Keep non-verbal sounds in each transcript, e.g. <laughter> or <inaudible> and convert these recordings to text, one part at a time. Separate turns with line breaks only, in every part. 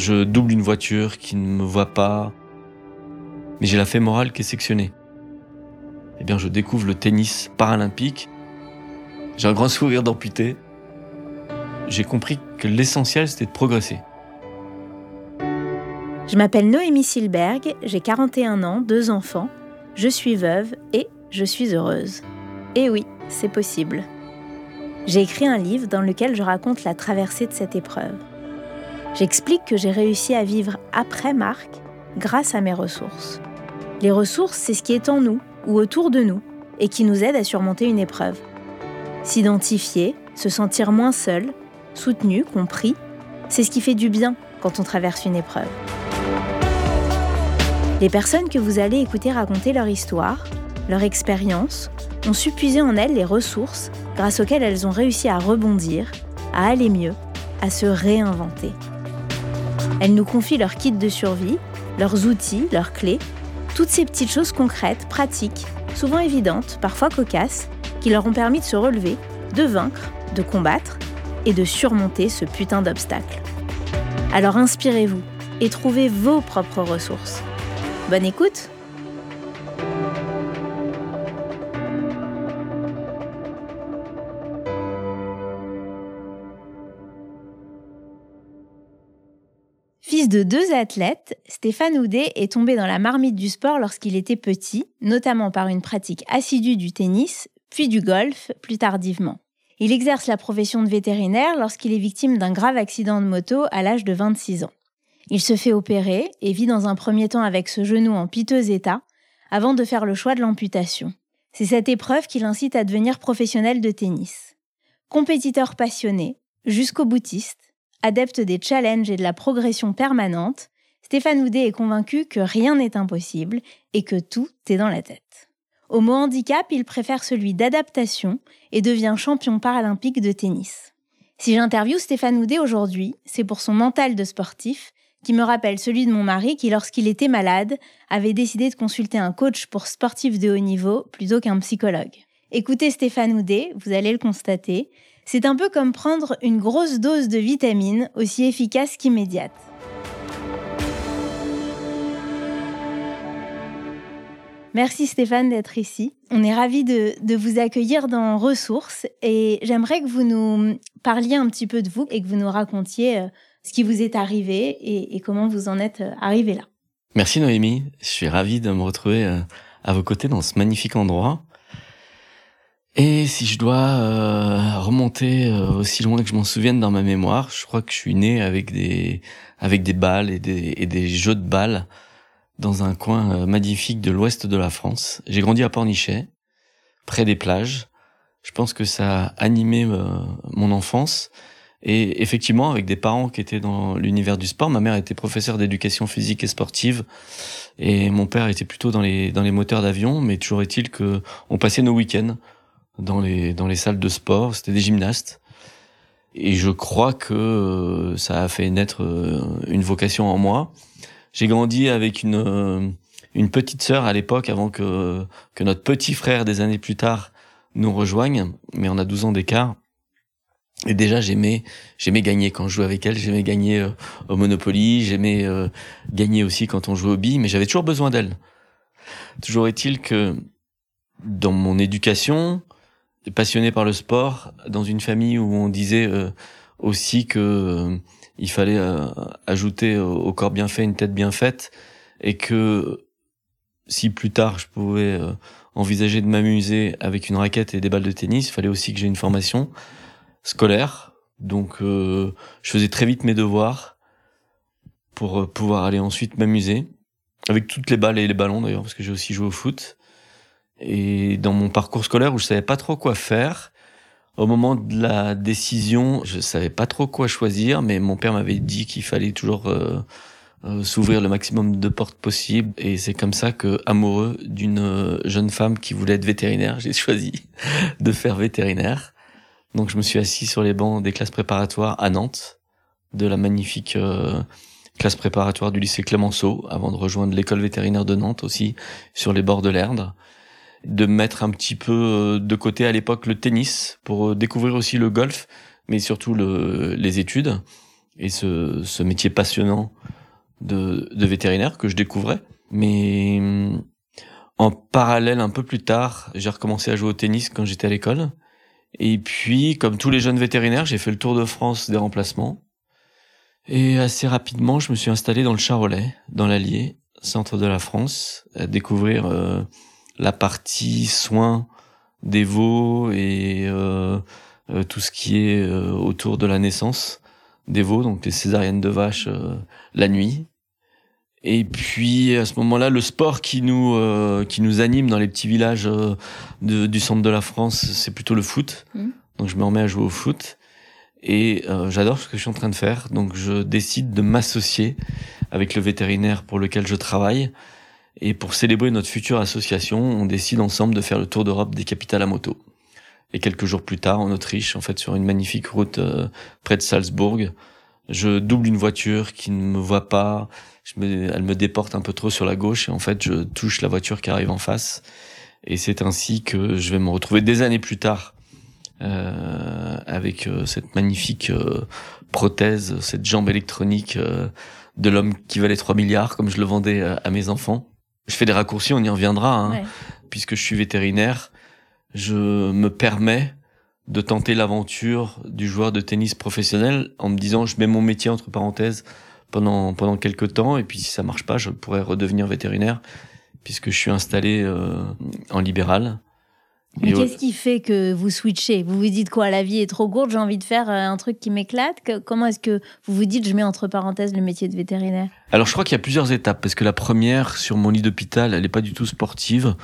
Je double une voiture qui ne me voit pas. Mais j'ai la fée morale qui est sectionnée. Eh bien, je découvre le tennis paralympique. J'ai un grand sourire d'amputé. J'ai compris que l'essentiel, c'était de progresser.
Je m'appelle Noémie Silberg, j'ai 41 ans, deux enfants, je suis veuve et je suis heureuse. Et oui, c'est possible. J'ai écrit un livre dans lequel je raconte la traversée de cette épreuve. J'explique que j'ai réussi à vivre après Marc grâce à mes ressources. Les ressources, c'est ce qui est en nous ou autour de nous et qui nous aide à surmonter une épreuve. S'identifier, se sentir moins seul, soutenu, compris, c'est ce qui fait du bien quand on traverse une épreuve. Les personnes que vous allez écouter raconter leur histoire, leur expérience, ont su en elles les ressources grâce auxquelles elles ont réussi à rebondir, à aller mieux, à se réinventer. Elles nous confient leur kit de survie, leurs outils, leurs clés, toutes ces petites choses concrètes, pratiques, souvent évidentes, parfois cocasses, qui leur ont permis de se relever, de vaincre, de combattre et de surmonter ce putain d'obstacle. Alors inspirez-vous et trouvez vos propres ressources. Bonne écoute de deux athlètes, Stéphane Houdet est tombé dans la marmite du sport lorsqu'il était petit, notamment par une pratique assidue du tennis, puis du golf plus tardivement. Il exerce la profession de vétérinaire lorsqu'il est victime d'un grave accident de moto à l'âge de 26 ans. Il se fait opérer et vit dans un premier temps avec ce genou en piteux état, avant de faire le choix de l'amputation. C'est cette épreuve qui l'incite à devenir professionnel de tennis. Compétiteur passionné, jusqu'au boutiste, adepte des challenges et de la progression permanente, Stéphane Houdet est convaincu que rien n'est impossible et que tout est dans la tête. Au mot handicap, il préfère celui d'adaptation et devient champion paralympique de tennis. Si j'interviewe Stéphane Houdet aujourd'hui, c'est pour son mental de sportif qui me rappelle celui de mon mari qui, lorsqu'il était malade, avait décidé de consulter un coach pour sportif de haut niveau plutôt qu'un psychologue. Écoutez Stéphane Houdet, vous allez le constater, c'est un peu comme prendre une grosse dose de vitamine, aussi efficace qu'immédiate. Merci Stéphane d'être ici. On est ravis de, vous accueillir dans Ressources et j'aimerais que vous nous parliez un petit peu de vous et que vous nous racontiez euh, ce qui vous est arrivé et, comment vous en êtes euh, arrivé là.
Merci Noémie, je suis ravi de me retrouver euh, à vos côtés dans ce magnifique endroit. Et si je dois euh, remonter aussi loin que je m'en souvienne dans ma mémoire, je crois que je suis né avec des avec des balles et des, jeux de balles dans un coin magnifique de l'ouest de la France. J'ai grandi à Pornichet, près des plages. Je pense que ça a animé mon enfance et effectivement, avec des parents qui étaient dans l'univers du sport, ma mère était professeure d'éducation physique et sportive, et mon père était plutôt dans les dans les moteurs d'avion. Mais toujours est-il que on passait nos week-ends dans les dans les salles de sport. C'était des gymnastes, et je crois que euh, ça a fait naître euh, une vocation en moi. J'ai grandi avec une euh, une petite sœur à l'époque, avant que que notre petit frère des années plus tard nous rejoigne, mais on a 12 ans d'écart. Et déjà, j'aimais, j'aimais gagner quand je jouais avec elle. J'aimais gagner au Monopoly. J'aimais gagner aussi quand on jouait au billes. Mais j'avais toujours besoin d'elle. Toujours est-il que dans mon éducation, passionné par le sport, dans une famille où on disait euh, aussi que il fallait ajouter au corps bien fait une tête bien faite, et que si plus tard je pouvais envisager de m'amuser avec une raquette et des balles de tennis, il fallait aussi que j'ai une formation scolaire. Donc euh, je faisais très vite mes devoirs pour euh, pouvoir aller ensuite m'amuser avec toutes les balles et les ballons d'ailleurs parce que j'ai aussi joué au foot. Et dans mon parcours scolaire où je savais pas trop quoi faire, au moment de la décision, je savais pas trop quoi choisir, mais mon père m'avait dit qu'il fallait toujours euh, s'ouvrir le maximum de portes possibles. Et c'est comme ça que, amoureux d'une jeune femme qui voulait être vétérinaire, j'ai <laughs> choisi de faire vétérinaire. Donc je me suis assis sur les bancs des classes préparatoires à Nantes, de la magnifique euh, classe préparatoire du lycée Clémenceau, avant de rejoindre l'école vétérinaire de Nantes aussi, sur les bords de l'Erdre. De mettre un petit peu euh, de côté à l'époque le tennis pour euh, découvrir aussi le golf, mais surtout le, les études. et ce, métier passionnant de, vétérinaire que je découvrais. Mais en parallèle, un peu plus tard, j'ai recommencé à jouer au tennis quand j'étais à l'école. Et puis, comme tous les jeunes vétérinaires, j'ai fait le tour de France des remplacements. Et assez rapidement, je me suis installé dans le Charolais, dans l'Allier, centre de la France, à découvrir euh, la partie soins des veaux et euh, euh, tout ce qui est autour de la naissance des veaux, donc les césariennes de vache la nuit. Et puis à ce moment-là, le sport qui nous qui nous anime dans les petits villages du centre de la France, c'est plutôt le foot. Mmh. Donc je me remets à jouer au foot. Et euh, j'adore ce que je suis en train de faire, donc je décide de m'associer avec le vétérinaire pour lequel je travaille. Et pour célébrer notre future association, on décide ensemble de faire le tour d'Europe des capitales à moto. Et quelques jours plus tard, en Autriche, en fait, sur une magnifique route euh, près de Salzbourg, je double une voiture qui ne me voit pas. Elle me déporte un peu trop sur la gauche et en fait, je touche la voiture qui arrive en face. Et c'est ainsi que je vais me retrouver des années plus tard euh, avec euh, cette magnifique euh, prothèse, cette jambe électronique de l'homme qui valait 3 milliards, comme je le vendais à mes enfants. Je fais des raccourcis, on y reviendra, hein, puisque je suis vétérinaire. Je me permets de tenter l'aventure du joueur de tennis professionnel en me disant je mets mon métier entre parenthèses pendant pendant quelques temps et puis si ça marche pas je pourrais redevenir vétérinaire puisque je suis installé en libéral
mais qu'est-ce qui fait que vous switchez? Vous vous dites quoi La vie est trop courte, j'ai envie de faire euh, un truc qui m'éclate? Comment est-ce que vous vous dites, je mets entre parenthèses le métier de vétérinaire?
Alors je crois qu'il y a plusieurs étapes, parce que la première, sur mon lit d'hôpital, elle n'est pas du tout sportive.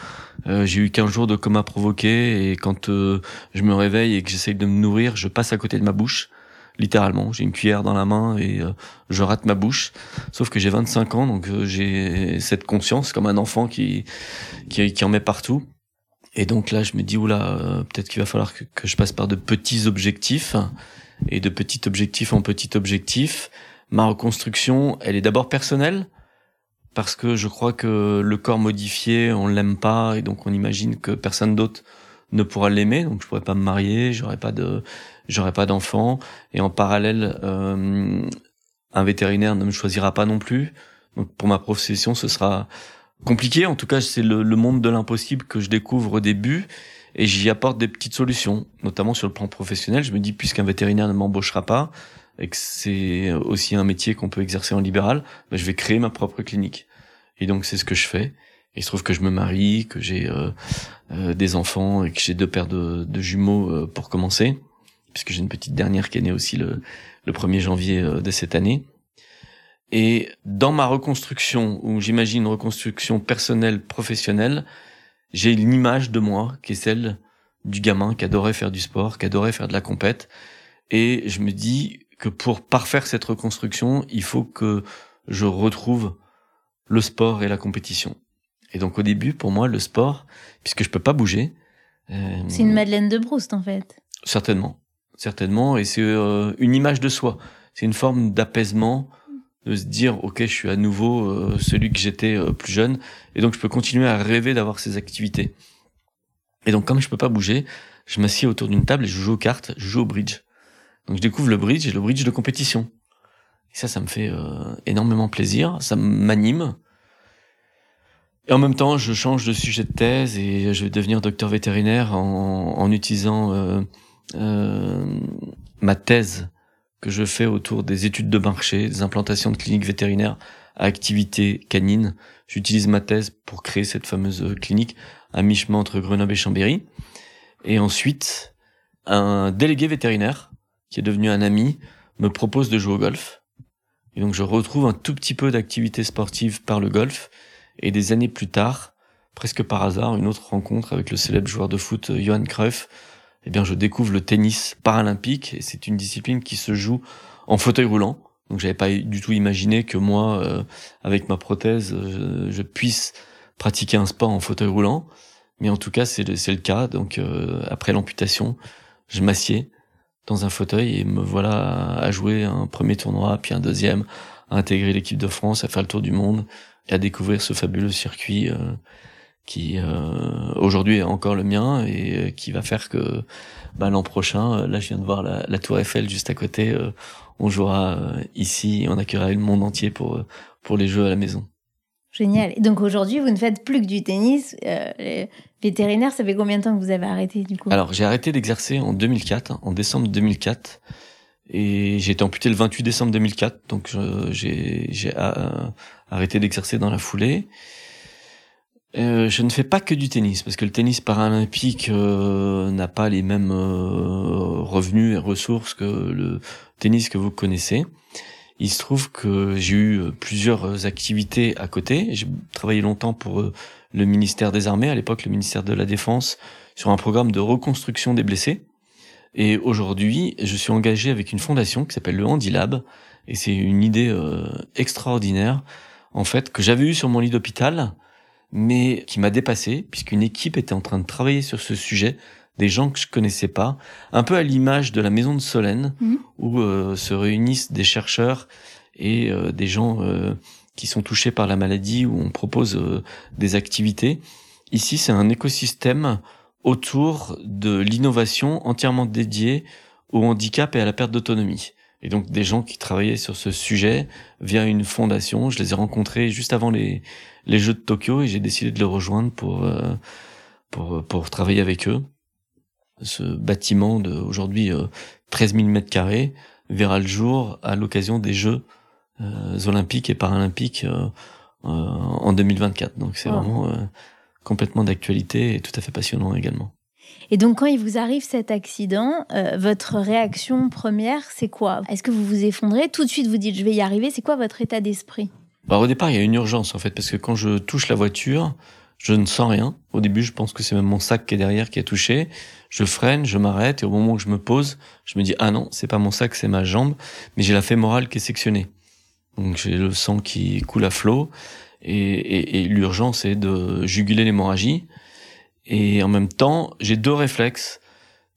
Euh, j'ai eu 15 jours de coma provoqué, et quand euh, je me réveille et que j'essaye de me nourrir, je passe à côté de ma bouche littéralement. J'ai une cuillère dans la main et je rate ma bouche. Sauf que j'ai 25 ans, donc j'ai cette conscience comme un enfant qui, qui, qui en met partout. Et donc là, je me dis, oula, euh, peut-être qu'il va falloir que, je passe par de petits objectifs, et de petit objectif en petit objectif. Ma reconstruction, elle est d'abord personnelle, parce que je crois que le corps modifié, on l'aime pas, et donc on imagine que personne d'autre ne pourra l'aimer, donc je pourrais pas me marier, j'aurais pas de, j'aurais pas d'enfant, et en parallèle, euh, un vétérinaire ne me choisira pas non plus. Donc pour ma profession, ce sera compliqué. En tout cas, c'est le, monde de l'impossible que je découvre au début et j'y apporte des petites solutions, notamment sur le plan professionnel. Je me dis, puisqu'un vétérinaire ne m'embauchera pas et que c'est aussi un métier qu'on peut exercer en libéral, ben, je vais créer ma propre clinique. Et donc, c'est ce que je fais. il se trouve que je me marie, que j'ai euh, euh, des enfants et que j'ai deux paires de, jumeaux euh, pour commencer, puisque j'ai une petite dernière qui est née aussi le, le 1er janvier de cette année. Et dans ma reconstruction, où j'imagine une reconstruction personnelle, professionnelle, j'ai une image de moi qui est celle du gamin qui adorait faire du sport, qui adorait faire de la compète. Et je me dis que pour parfaire cette reconstruction, il faut que je retrouve le sport et la compétition. Et donc au début, pour moi, le sport, puisque je peux pas bouger.
Euh, c'est une Madeleine de Proust en fait.
Certainement, certainement, et c'est euh, une image de soi. C'est une forme d'apaisement, de se dire ok je suis à nouveau euh, celui que j'étais euh, plus jeune. Et donc je peux continuer à rêver d'avoir ces activités. Et donc comme je peux pas bouger je m'assieds autour d'une table et je joue aux cartes je joue au bridge. Donc je découvre le bridge et le bridge de compétition. Et ça ça me fait euh, énormément plaisir ça m'anime. Et en même temps je change de sujet de thèse et je vais devenir docteur vétérinaire en, en utilisant ma thèse que je fais autour des études de marché, des implantations de cliniques vétérinaires à activité canine. J'utilise ma thèse pour créer cette fameuse clinique à mi-chemin entre Grenoble et Chambéry. Et ensuite, un délégué vétérinaire, qui est devenu un ami, me propose de jouer au golf. Et donc je retrouve un tout petit peu d'activité sportive par le golf. Et des années plus tard, presque par hasard, une autre rencontre avec le célèbre joueur de foot Johan Cruyff eh bien, je découvre le tennis paralympique et c'est une discipline qui se joue en fauteuil roulant. Donc, j'avais pas du tout imaginé que moi, euh, avec ma prothèse, je, puisse pratiquer un sport en fauteuil roulant. Mais en tout cas, c'est le, le cas. Donc, euh, après l'amputation, je m'assieds dans un fauteuil et me voilà à jouer un premier tournoi, puis un deuxième, à intégrer l'équipe de France, à faire le tour du monde et à découvrir ce fabuleux circuit euh, qui euh, aujourd'hui est encore le mien et euh, qui va faire que bah, l'an prochain, là je viens de voir la, la Tour Eiffel juste à côté, on jouera ici, et on accueillera le monde entier pour pour les jeux à la maison.
Génial. Et donc aujourd'hui, vous ne faites plus que du tennis. Euh, vétérinaire, ça fait combien de temps que vous avez arrêté du coup?
Alors j'ai arrêté d'exercer en 2004, en décembre 2004. Et j'ai été amputé le 28 décembre 2004, donc j'ai euh, arrêté d'exercer dans la foulée. Euh, je ne fais pas que du tennis, parce que le tennis paralympique euh, n'a pas les mêmes euh, revenus et ressources que le tennis que vous connaissez. Il se trouve que j'ai eu plusieurs activités à côté. J'ai travaillé longtemps pour le ministère des Armées, à l'époque le ministère de la Défense, sur un programme de reconstruction des blessés. Et aujourd'hui, je suis engagé avec une fondation qui s'appelle le Handilab, et c'est une idée euh, extraordinaire, en fait, que j'avais eue sur mon lit d'hôpital, mais qui m'a dépassé, puisqu'une équipe était en train de travailler sur ce sujet, des gens que je connaissais pas, un peu à l'image de la maison de Solène, mmh. où euh, se réunissent des chercheurs et euh, des gens qui sont touchés par la maladie, où on propose des activités. Ici, c'est un écosystème autour de l'innovation entièrement dédiée au handicap et à la perte d'autonomie. Et donc des gens qui travaillaient sur ce sujet via une fondation. Je les ai rencontrés juste avant les, les Jeux de Tokyo et j'ai décidé de les rejoindre pour, euh, pour, pour travailler avec eux. Ce bâtiment de aujourd'hui 13 000 mètres carrés verra le jour à l'occasion des Jeux euh, olympiques et paralympiques euh, en 2024. Donc c'est vraiment complètement d'actualité et tout à fait passionnant également.
Et donc, quand il vous arrive cet accident, euh, votre réaction première, c'est quoi? Est-ce que vous vous effondrez? Tout de suite, vous dites, je vais y arriver. C'est quoi votre état d'esprit?
Bah, Au départ, il y a une urgence, en fait, parce que quand je touche la voiture, je ne sens rien. Au début, je pense que c'est même mon sac qui est derrière qui a touché. Je freine, je m'arrête, et au moment où je me pose, je me dis, ah non, c'est pas mon sac, c'est ma jambe, mais j'ai la fémorale qui est sectionnée. Donc, j'ai le sang qui coule à flot. Et, l'urgence est de juguler l'hémorragie. Et en même temps, j'ai deux réflexes.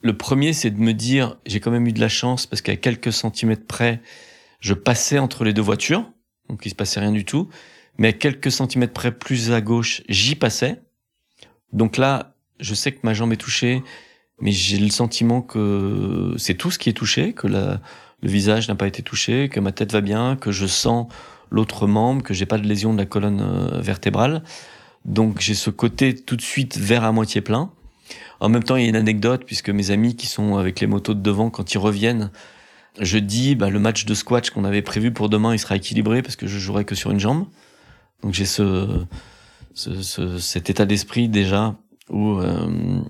Le premier, c'est de me dire, j'ai quand même eu de la chance parce qu'à quelques centimètres près, je passais entre les deux voitures, donc il se passait rien du tout. Mais à quelques centimètres près, plus à gauche, j'y passais. Donc là, je sais que ma jambe est touchée, mais j'ai le sentiment que c'est tout ce qui est touché, que le visage n'a pas été touché, que ma tête va bien, que je sens l'autre membre, que j'ai pas de lésion de la colonne euh, vertébrale. Donc j'ai ce côté tout de suite vert à moitié plein. En même temps, il y a une anecdote puisque mes amis qui sont avec les motos de devant, quand ils reviennent, je dis bah, le match de squash qu'on avait prévu pour demain, il sera équilibré parce que je jouerai que sur une jambe. Donc j'ai ce, ce, cet état d'esprit déjà où euh,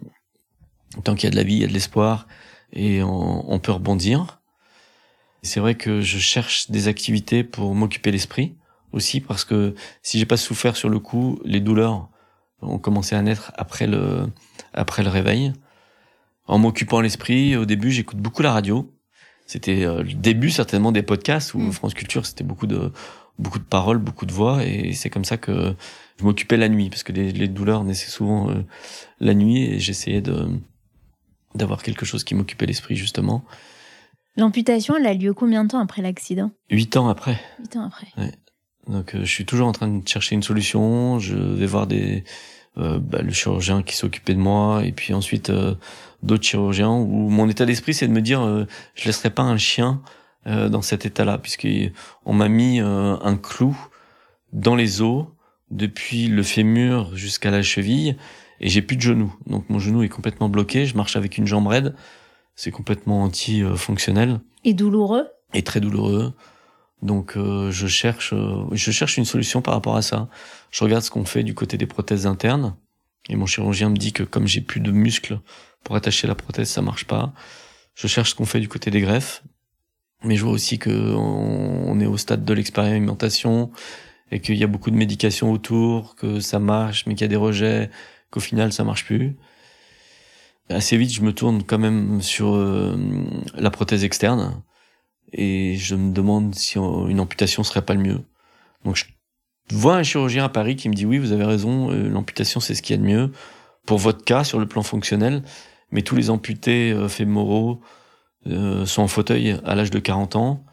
tant qu'il y a de la vie, il y a de l'espoir et on, on peut rebondir. C'est vrai que je cherche des activités pour m'occuper l'esprit aussi parce que si j'ai pas souffert sur le coup, les douleurs ont commencé à naître après le après le réveil. En m'occupant l'esprit, au début, j'écoute beaucoup la radio. C'était euh, le début certainement des podcasts où mm. France Culture, c'était beaucoup de beaucoup de paroles, beaucoup de voix et c'est comme ça que je m'occupais la nuit parce que les, les douleurs naissaient souvent euh, la nuit et j'essayais de d'avoir quelque chose qui m'occupait l'esprit justement.
L'amputation, elle a lieu combien de temps après l'accident?
Huit ans après.
Huit ans après.
Ouais. Donc euh, je suis toujours en train de chercher une solution. Je vais voir des euh, bah, le chirurgien qui s'occupait de moi et puis ensuite euh, d'autres chirurgiens. Où mon état d'esprit c'est de me dire euh, je laisserai pas un chien dans cet état-là puisqu'on m'a mis un clou dans les os depuis le fémur jusqu'à la cheville et j'ai plus de genou. Donc mon genou est complètement bloqué. Je marche avec une jambe raide c'est complètement anti-fonctionnel.
Et douloureux?
Et très douloureux. Donc euh, je cherche euh, je cherche une solution par rapport à ça. Je regarde ce qu'on fait du côté des prothèses internes et mon chirurgien me dit que comme j'ai plus de muscles pour attacher la prothèse, ça marche pas. Je cherche ce qu'on fait du côté des greffes. Mais je vois aussi que on est au stade de l'expérimentation et qu'il y a beaucoup de médications autour, que ça marche mais qu'il y a des rejets, qu'au final ça marche plus assez vite, je me tourne quand même sur euh, la prothèse externe et je me demande si une amputation serait pas le mieux. Donc je vois un chirurgien à Paris qui me dit oui, vous avez raison, euh, l'amputation c'est ce qu'il y a de mieux pour votre cas sur le plan fonctionnel, mais tous les amputés euh, fémoraux sont en fauteuil à l'âge de 40 ans,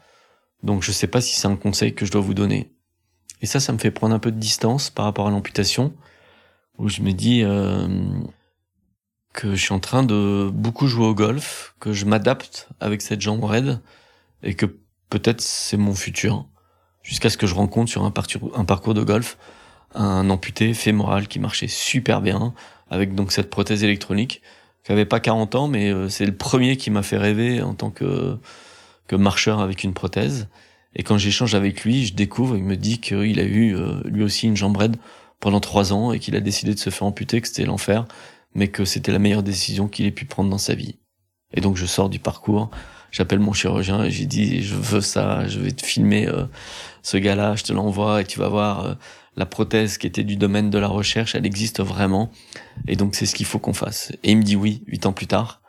donc je sais pas si c'est un conseil que je dois vous donner. Et ça, ça me fait prendre un peu de distance par rapport à l'amputation où je me dis euh, que je suis en train de beaucoup jouer au golf, que je m'adapte avec cette jambe raide et que peut-être c'est mon futur jusqu'à ce que je rencontre sur un, un parcours de golf un amputé fémoral qui marchait super bien avec donc cette prothèse électronique qui avait pas 40 ans mais euh, c'est le premier qui m'a fait rêver en tant que que marcheur avec une prothèse. Et quand j'échange avec lui je découvre il me dit qu'il a eu euh, lui aussi une jambe raide pendant trois ans et qu'il a décidé de se faire amputer que c'était l'enfer mais que c'était la meilleure décision qu'il ait pu prendre dans sa vie. Et donc je sors du parcours j'appelle mon chirurgien et j'ai dit je veux ça je vais te filmer euh, ce gars-là je te l'envoie et tu vas voir la prothèse qui était du domaine de la recherche, elle existe vraiment. Et donc c'est ce qu'il faut qu'on fasse. Et il me dit oui, huit ans plus tard.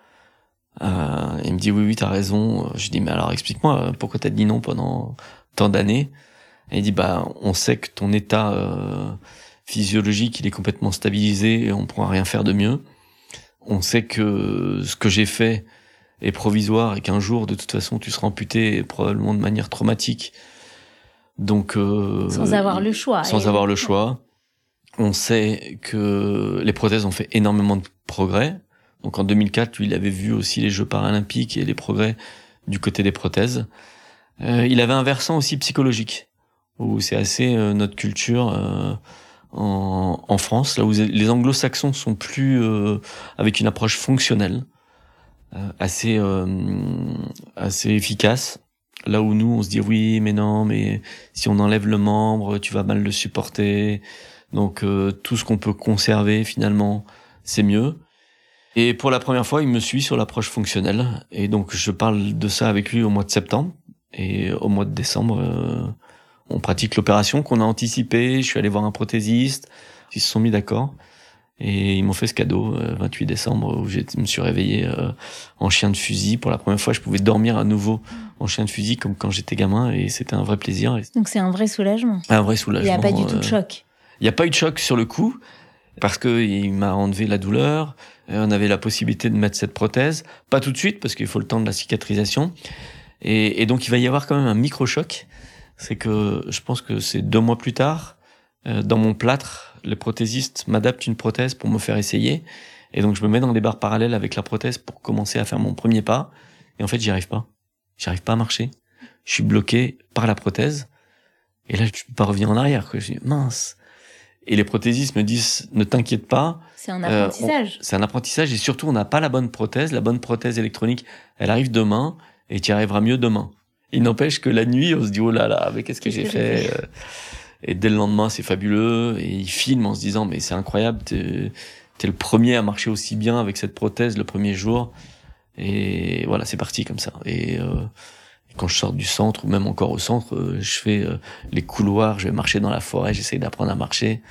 Euh, il me dit oui, oui, t'as raison. Je dis mais alors explique-moi pourquoi t'as dit non pendant tant d'années? Et il dit bah on sait que ton état euh, physiologique il est complètement stabilisé et on pourra rien faire de mieux. On sait que ce que j'ai fait est provisoire et qu'un jour de toute façon tu seras amputé probablement de manière traumatique donc
euh, sans avoir le choix.
Sans avoir le choix. On sait que les prothèses ont fait énormément de progrès. Donc en 2004, lui, il avait vu aussi les Jeux paralympiques et les progrès du côté des prothèses. Euh, il avait un versant aussi psychologique, où c'est assez euh, notre culture euh, en, en, France, là où les anglo-saxons sont plus euh, avec une approche fonctionnelle, assez assez efficace. Là où nous, on se dit oui, mais non, mais si on enlève le membre, tu vas mal le supporter. Donc euh, tout ce qu'on peut conserver, finalement, c'est mieux. Et pour la première fois, il me suit sur l'approche fonctionnelle. Et donc je parle de ça avec lui au mois de septembre. Et au mois de décembre, euh, on pratique l'opération qu'on a anticipée. Je suis allé voir un prothésiste. Ils se sont mis d'accord. Et ils m'ont fait ce cadeau, 28 euh, décembre, où je me suis réveillé euh, en chien de fusil. Pour la première fois, je pouvais dormir à nouveau en chien de fusil, comme quand j'étais gamin, et c'était un vrai plaisir.
Donc c'est un vrai soulagement.
Un vrai soulagement.
Il n'y a pas du tout de euh, choc.
Il n'y a pas eu de choc sur le coup, parce que il m'a enlevé la douleur. On avait la possibilité de mettre cette prothèse, pas tout de suite, parce qu'il faut le temps de la cicatrisation. Et, et donc il va y avoir quand même un micro-choc. C'est que je pense que c'est deux mois plus tard, dans mon plâtre, les prothésistes m'adaptent une prothèse pour me faire essayer. Et donc je me mets dans des barres parallèles avec la prothèse pour commencer à faire mon premier pas. Et en fait, j'y arrive pas. J'y arrive pas à marcher. Je suis bloqué par la prothèse. Et là, je peux pas revenir en arrière. Je dis, mince. Et les prothésistes me disent, ne t'inquiète pas.
C'est un euh, apprentissage.
c'est un apprentissage. Et surtout, on n'a pas la bonne prothèse. La bonne prothèse électronique, elle arrive demain et tu y arriveras mieux demain. Il n'empêche que la nuit, on se dit, oh là là, mais qu'est-ce que j'ai fait? euh, et dès le lendemain, c'est fabuleux. Et il filme en se disant, mais c'est incroyable, t'es es le premier à marcher aussi bien avec cette prothèse le premier jour. Et voilà, c'est parti comme ça. Et euh, quand je sors du centre, ou même encore au centre, euh, je fais euh, les couloirs, je vais marcher dans la forêt, j'essaye d'apprendre à marcher.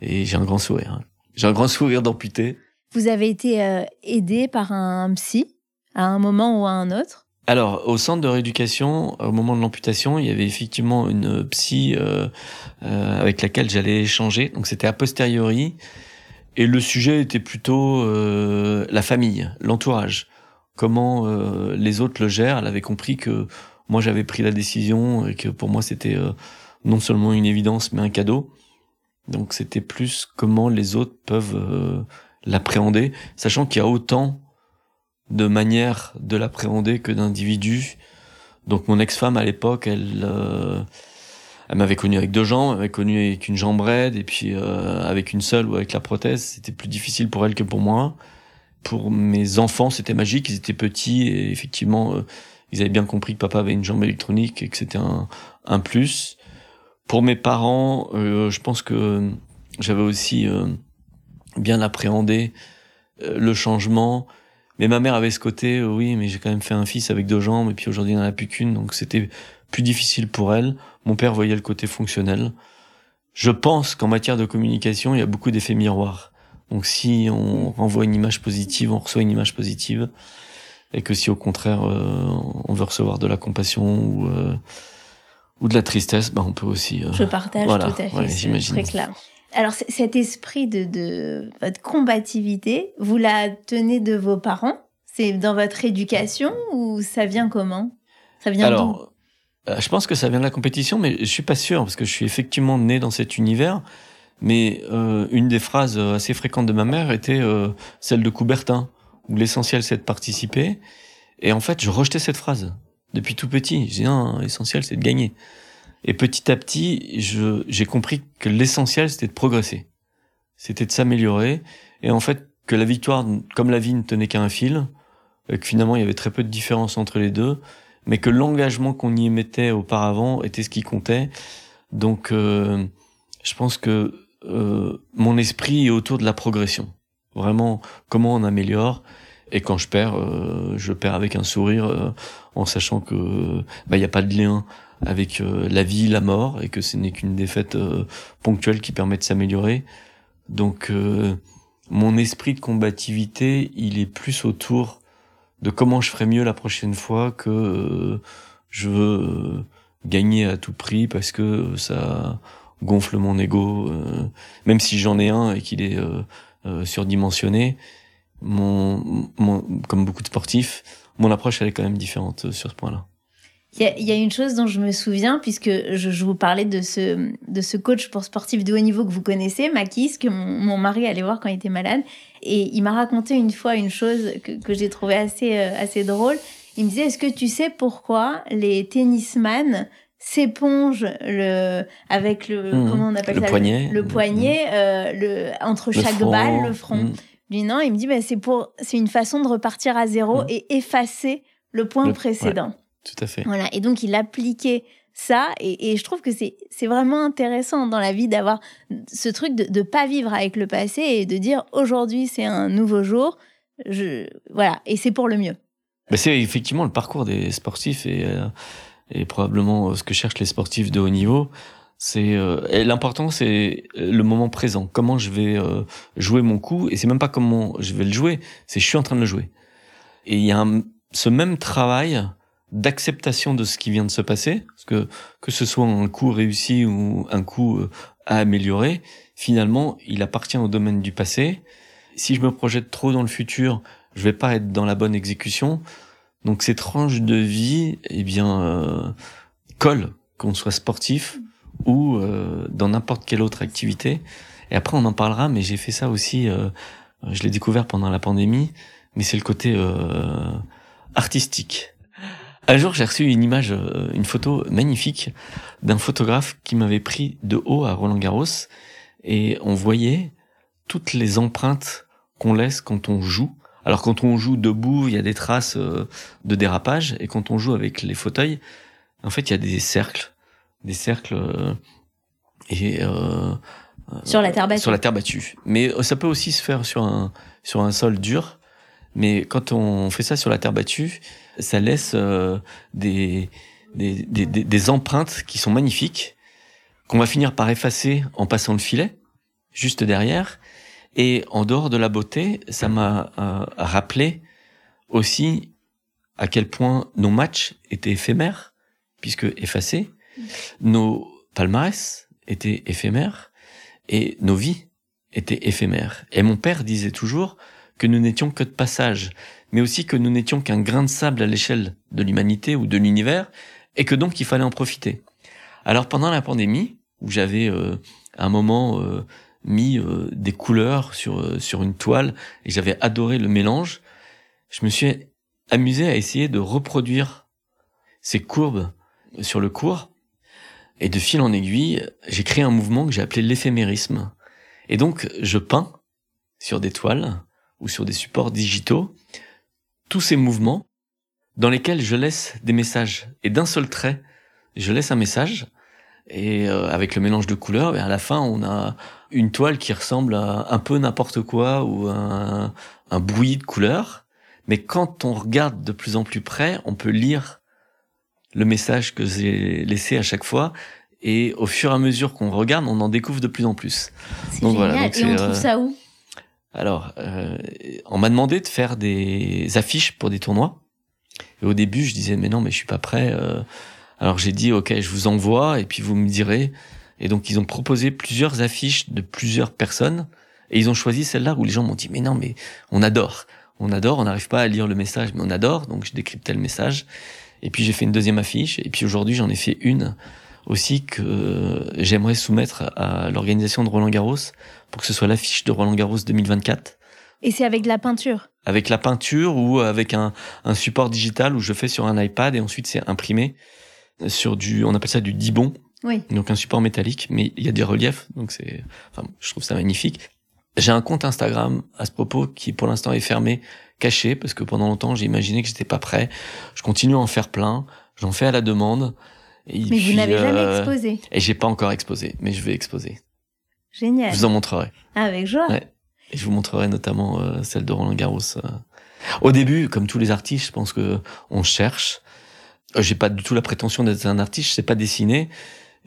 Et j'ai un grand sourire. Hein. J'ai un grand sourire d'amputé.
Vous avez été euh, aidé par un psy à un moment ou à un autre?
Alors, au centre de rééducation, au moment de l'amputation, il y avait effectivement une psy euh, euh, avec laquelle j'allais échanger. Donc, c'était a posteriori. Et le sujet était plutôt euh, la famille, l'entourage. Comment euh, les autres le gèrent. Elle avait compris que moi, j'avais pris la décision et que pour moi, c'était euh, non seulement une évidence, mais un cadeau. Donc, c'était plus comment les autres peuvent euh, l'appréhender, sachant qu'il y a autant de manière de l'appréhender que d'individu. Donc mon ex-femme à l'époque, elle, euh, elle m'avait connu avec deux jambes, elle m'avait connu avec une jambe raide et puis euh, avec une seule ou avec la prothèse. C'était plus difficile pour elle que pour moi. Pour mes enfants, c'était magique. Ils étaient petits et effectivement, euh, ils avaient bien compris que papa avait une jambe électronique et que c'était un, un plus. Pour mes parents, je pense que j'avais aussi bien appréhendé le changement mais ma mère avait ce côté, euh, oui, mais j'ai quand même fait un fils avec deux jambes, et puis aujourd'hui il n'en a plus qu'une, donc c'était plus difficile pour elle. Mon père voyait le côté fonctionnel. Je pense qu'en matière de communication, il y a beaucoup d'effets miroirs. Donc si on renvoie une image positive, on reçoit une image positive, et que si au contraire euh, on veut recevoir de la compassion ou euh, ou de la tristesse, bah on peut aussi.
Je partage tout à fait. j'imagine. Très clair. Alors cet esprit de, votre combativité, vous la tenez de vos parents? C'est dans votre éducation ou ça vient comment? Ça vient
Alors, euh, je pense que ça vient de la compétition, mais je suis pas sûr parce que je suis effectivement né dans cet univers. Mais euh, une des phrases assez fréquentes de ma mère était euh, celle de Coubertin, où l'essentiel c'est de participer. Et en fait, je rejetais cette phrase depuis tout petit. Je disais non, l'essentiel c'est de gagner. Et petit à petit, j'ai compris que l'essentiel c'était de progresser, c'était de s'améliorer. Et en fait, que la victoire, comme la vie, ne tenait qu'à un fil, que finalement il y avait très peu de différence entre les deux, mais que l'engagement qu'on y mettait auparavant était ce qui comptait. Donc, euh, je pense que euh, mon esprit est autour de la progression. Vraiment, comment on améliore. Et quand je perds, euh, je perds avec un sourire, euh, en sachant que bah, il n'y a pas de lien avec la vie, la mort, et que ce n'est qu'une défaite ponctuelle qui permet de s'améliorer. Donc, mon esprit de combativité, il est plus autour de comment je ferai mieux la prochaine fois que je veux gagner à tout prix parce que ça gonfle mon ego, euh, même si j'en ai un et qu'il est euh, euh, surdimensionné. Mon, mon, comme beaucoup de sportifs, mon approche elle est quand même différente sur ce point-là.
Il y, a, une chose dont je me souviens, puisque je, vous parlais de ce, de ce coach pour sportifs de haut niveau que vous connaissez, Makis, que mon, mari allait voir quand il était malade. Et il m'a raconté une fois une chose que, que j'ai trouvé assez, assez drôle. Il me disait, est-ce que tu sais pourquoi les tennisman s'éponge le avec le
mmh.
comment on appelle
le
ça
poignet,
le, poignet mmh. euh, le entre chaque balle le front mmh. lui non il me dit bah, c'est pour c'est une façon de repartir à zéro et effacer le point précédent
tout à fait.
Voilà. Et donc il appliquait ça. Et, et je trouve que c'est vraiment intéressant dans la vie d'avoir ce truc de ne pas vivre avec le passé et de dire aujourd'hui c'est un nouveau jour. Je voilà. Et c'est pour le mieux.
Bah, c'est effectivement le parcours des sportifs et euh, et probablement euh, ce que cherchent les sportifs de haut niveau. C'est euh, l'important, c'est le moment présent. Comment je vais euh, jouer mon coup. Et c'est même pas comment je vais le jouer, c'est je suis en train de le jouer. Et il y a ce même travail d'acceptation de ce qui vient de se passer, parce que que ce soit un coup réussi ou un coup à améliorer, finalement, il appartient au domaine du passé. Si je me projette trop dans le futur, je vais pas être dans la bonne exécution. Donc ces tranches de vie, eh bien, euh, collent, qu'on soit sportif ou euh, dans n'importe quelle autre activité. Et après, on en parlera, mais j'ai fait ça aussi, euh, je l'ai découvert pendant la pandémie, mais c'est le côté euh, artistique. Un jour, j'ai reçu une image, euh, une photo magnifique d'un photographe qui m'avait pris de haut à Roland Garros, et on voyait toutes les empreintes qu'on laisse quand on joue alors quand on joue debout, il y a des traces euh, de dérapage, et quand on joue avec les fauteuils, en fait, il y a des cercles, des cercles euh, et euh,
sur la terre battue.
Sur la terre battue. Mais ça peut aussi se faire sur un sur un sol dur. Mais quand on fait ça sur la terre battue, ça laisse des, des, des, des empreintes qui sont magnifiques, qu'on va finir par effacer en passant le filet, juste derrière, et en dehors de la beauté, ça m'a euh, rappelé aussi à quel point nos matchs étaient éphémères, puisque effacés, nos palmarès étaient éphémères, et nos vies étaient éphémères. Et mon père disait toujours que nous n'étions que de passage, mais aussi que nous n'étions qu'un grain de sable à l'échelle de l'humanité ou de l'univers, et que donc il fallait en profiter. Alors pendant la pandémie, où j'avais euh, un moment euh, mis euh, des couleurs sur sur une toile et j'avais adoré le mélange. Je me suis amusé à essayer de reproduire ces courbes sur le cours et de fil en aiguille, j'ai créé un mouvement que j'ai appelé l'éphémérisme. Et donc je peins sur des toiles ou sur des supports digitaux tous ces mouvements dans lesquels je laisse des messages et d'un seul trait, je laisse un message et euh, avec le mélange de couleurs, à la fin, on a une toile qui ressemble à un peu n'importe quoi ou un, un bouilli de couleurs. Mais quand on regarde de plus en plus près, on peut lire le message que j'ai laissé à chaque fois. Et au fur et à mesure qu'on regarde, on en découvre de plus en plus.
Donc voilà. et on trouve euh, ça où?
Alors, euh, on m'a demandé de faire des affiches pour des tournois. Et au début, je disais mais non, mais je suis pas prêt. Euh, alors j'ai dit ok, je vous envoie et puis vous me direz. Et donc ils ont proposé plusieurs affiches de plusieurs personnes et ils ont choisi celle-là où les gens m'ont dit mais non mais on adore, on adore, on n'arrive pas à lire le message mais on adore donc je décryptais le message. Et puis j'ai fait une deuxième affiche et puis aujourd'hui j'en ai fait une aussi que j'aimerais soumettre à l'organisation de Roland Garros pour que ce soit l'affiche de Roland Garros 2024.
Et c'est avec la peinture
Avec la peinture ou avec un, un, support digital où je fais sur un iPad et ensuite c'est imprimé sur du, on appelle ça du dibon.
Oui.
Donc un support métallique, mais il y a des reliefs, donc c'est, enfin, je trouve ça magnifique. J'ai un compte Instagram à ce propos qui pour l'instant est fermé, caché, parce que pendant longtemps j'ai imaginé que j'étais pas prêt. Je continue à en faire plein, j'en fais à la demande.
Et mais vous n'avez jamais euh, exposé.
Et j'ai pas encore exposé, mais je vais exposer.
Génial.
Je vous en montrerai.
Ah, avec joie.
Ouais. Et je vous montrerai notamment euh, celle de Roland Garros. Euh. Au début, comme tous les artistes, je pense que on cherche. J'ai pas du tout la prétention d'être un artiste, je sais pas dessiner.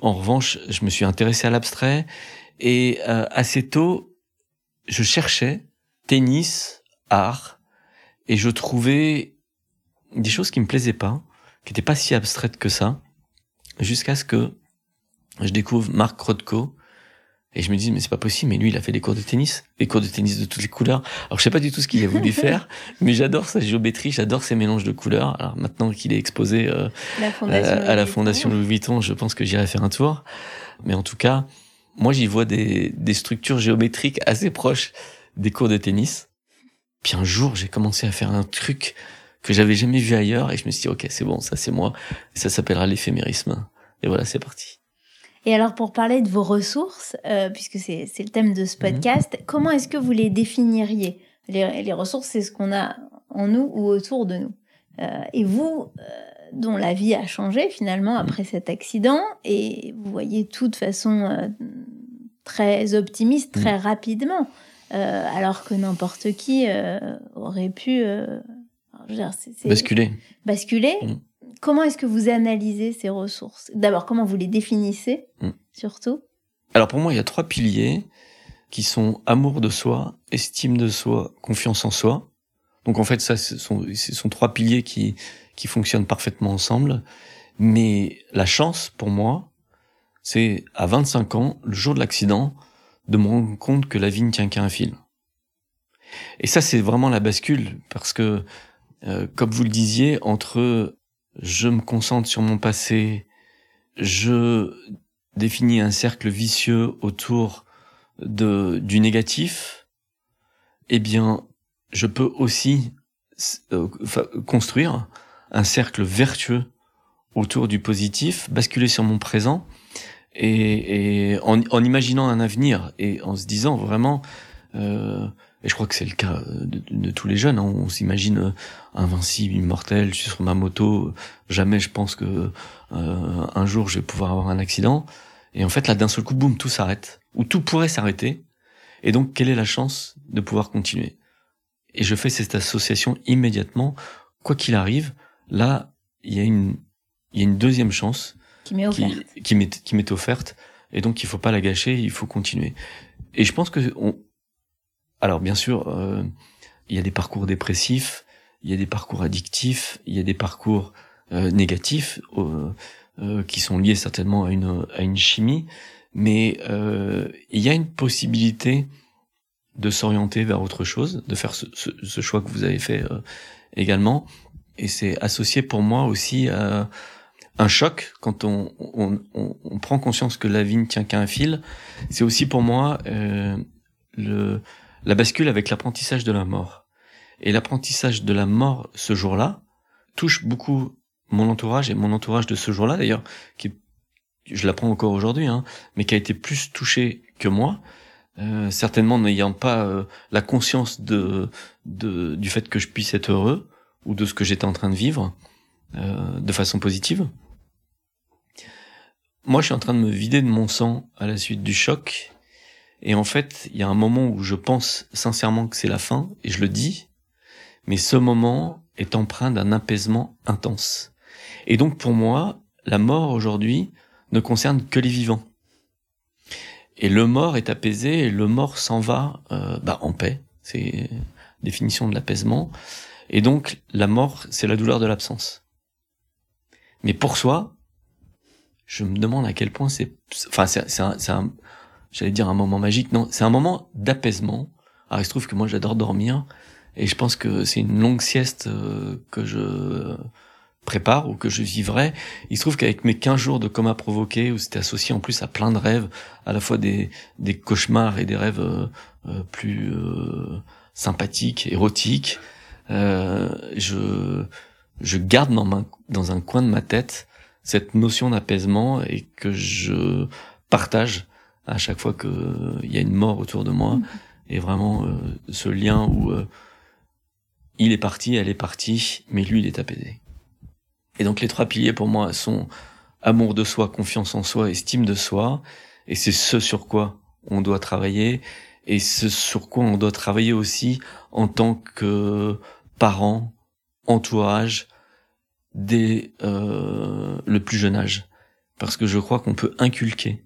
En revanche, je me suis intéressé à l'abstrait et assez tôt, je cherchais tennis, art, et je trouvais des choses qui me plaisaient pas, qui n'étaient pas si abstraites que ça, jusqu'à ce que je découvre Marc Rothko, et je me dis, mais c'est pas possible, mais lui, il a fait des cours de tennis, des cours de tennis de toutes les couleurs. Alors, je sais pas du tout ce qu'il a voulu <laughs> faire, mais j'adore sa géométrie, j'adore ses mélanges de couleurs. Alors, maintenant qu'il est exposé euh, à, la Fondation Louis Vuitton, je pense que j'irai faire un tour. Mais en tout cas, moi, j'y vois des, des structures géométriques assez proches des cours de tennis. Puis un jour, j'ai commencé à faire un truc que j'avais jamais vu ailleurs, et je me suis dit, ok, c'est bon, ça c'est moi. Et ça s'appellera l'éphémérisme. Et voilà, c'est parti.
Et alors, pour parler de vos ressources, euh, puisque c'est le thème de ce mhm. podcast, comment est-ce que vous les définiriez? Les, les, ressources, c'est ce qu'on a en nous ou autour de nous. Euh, et vous, euh, dont la vie a changé finalement après cet accident, et vous voyez tout de façon très optimiste, très rapidement, euh, alors que n'importe qui aurait pu...
Basculer.
Basculer. Mm. Comment est-ce que vous analysez ces ressources? D'abord, comment vous les définissez, mm. surtout?
Alors pour moi, il y a trois piliers qui sont amour de soi, estime de soi, confiance en soi. Donc en fait, ça, ce sont, ce sont trois piliers qui, qui fonctionnent parfaitement ensemble. Mais la chance, pour moi, c'est à 25 ans, le jour de l'accident, de me rendre compte que la vie ne tient qu'à un fil. Et ça, c'est vraiment la bascule, parce que, euh, comme vous le disiez, entre je me concentre sur mon passé, je définis un cercle vicieux autour de, du négatif, eh bien, je peux aussi euh, construire un cercle vertueux autour du positif, basculer sur mon présent et, en, imaginant un avenir et en se disant vraiment euh, et je crois que c'est le cas de, tous les jeunes. Hein. On s'imagine euh, invincible, immortel, je suis sur ma moto. Jamais je pense que euh, un jour je vais pouvoir avoir un accident. Et en fait, là, d'un seul coup, boum, tout s'arrête. Ou tout pourrait s'arrêter. Et donc, quelle est la chance de pouvoir continuer? Et je fais cette association immédiatement. Quoi qu'il arrive, là, il y a une, il y a une deuxième chance
qui m'est offerte.
Qui, qui m'est offerte. Et donc, il faut pas la gâcher, il faut continuer. Et je pense que on, alors bien sûr, euh, il y a des parcours dépressifs, il y a des parcours addictifs, il y a des parcours euh, négatifs euh, qui sont liés certainement à une, à une chimie, mais il y a une possibilité de s'orienter vers autre chose, de faire ce, choix que vous avez fait également, et c'est associé pour moi aussi à un choc quand on, on, on, on, prend conscience que la vie ne tient qu'à un fil. C'est aussi pour moi le la bascule avec l'apprentissage de la mort. Et l'apprentissage de la mort ce jour-là touche beaucoup mon entourage et mon entourage de ce jour-là d'ailleurs, qui je l'apprends encore aujourd'hui, hein, mais qui a été plus touché que moi, euh, certainement n'ayant pas euh, la conscience de, du fait que je puisse être heureux ou de ce que j'étais en train de vivre euh, de façon positive. Moi, je suis en train de me vider de mon sang à la suite du choc et en fait, il y a un moment où je pense sincèrement que c'est la fin, et je le dis, mais ce moment est empreint d'un apaisement intense. Et donc pour moi, la mort aujourd'hui ne concerne que les vivants. Et le mort est apaisé, et le mort s'en va euh, bah, en paix. C'est définition de l'apaisement. Et donc la mort, c'est la douleur de l'absence. Mais pour soi, je me demande à quel point c'est... Enfin, c'est un, un, j'allais dire un moment magique, non, c'est un moment d'apaisement. Alors il se trouve que moi j'adore dormir et je pense que c'est une longue sieste euh, que je prépare ou que je vivrai. Il se trouve qu'avec mes 15 jours de coma provoqué, où c'était associé en plus à plein de rêves, à la fois des, des cauchemars et des rêves euh, euh, plus euh, sympathiques, érotiques, je, je garde dans, ma, dans un coin de ma tête cette notion d'apaisement et que je partage à chaque fois qu'il y a une mort autour de moi. Mmh. Et vraiment ce lien où il est parti, elle est partie, mais lui, il est apaisé. Et donc les trois piliers pour moi sont amour de soi, confiance en soi, estime de soi. Et c'est ce sur quoi on doit travailler et ce sur quoi on doit travailler aussi en tant que parent, entourage, dès euh, le plus jeune âge. Parce que je crois qu'on peut inculquer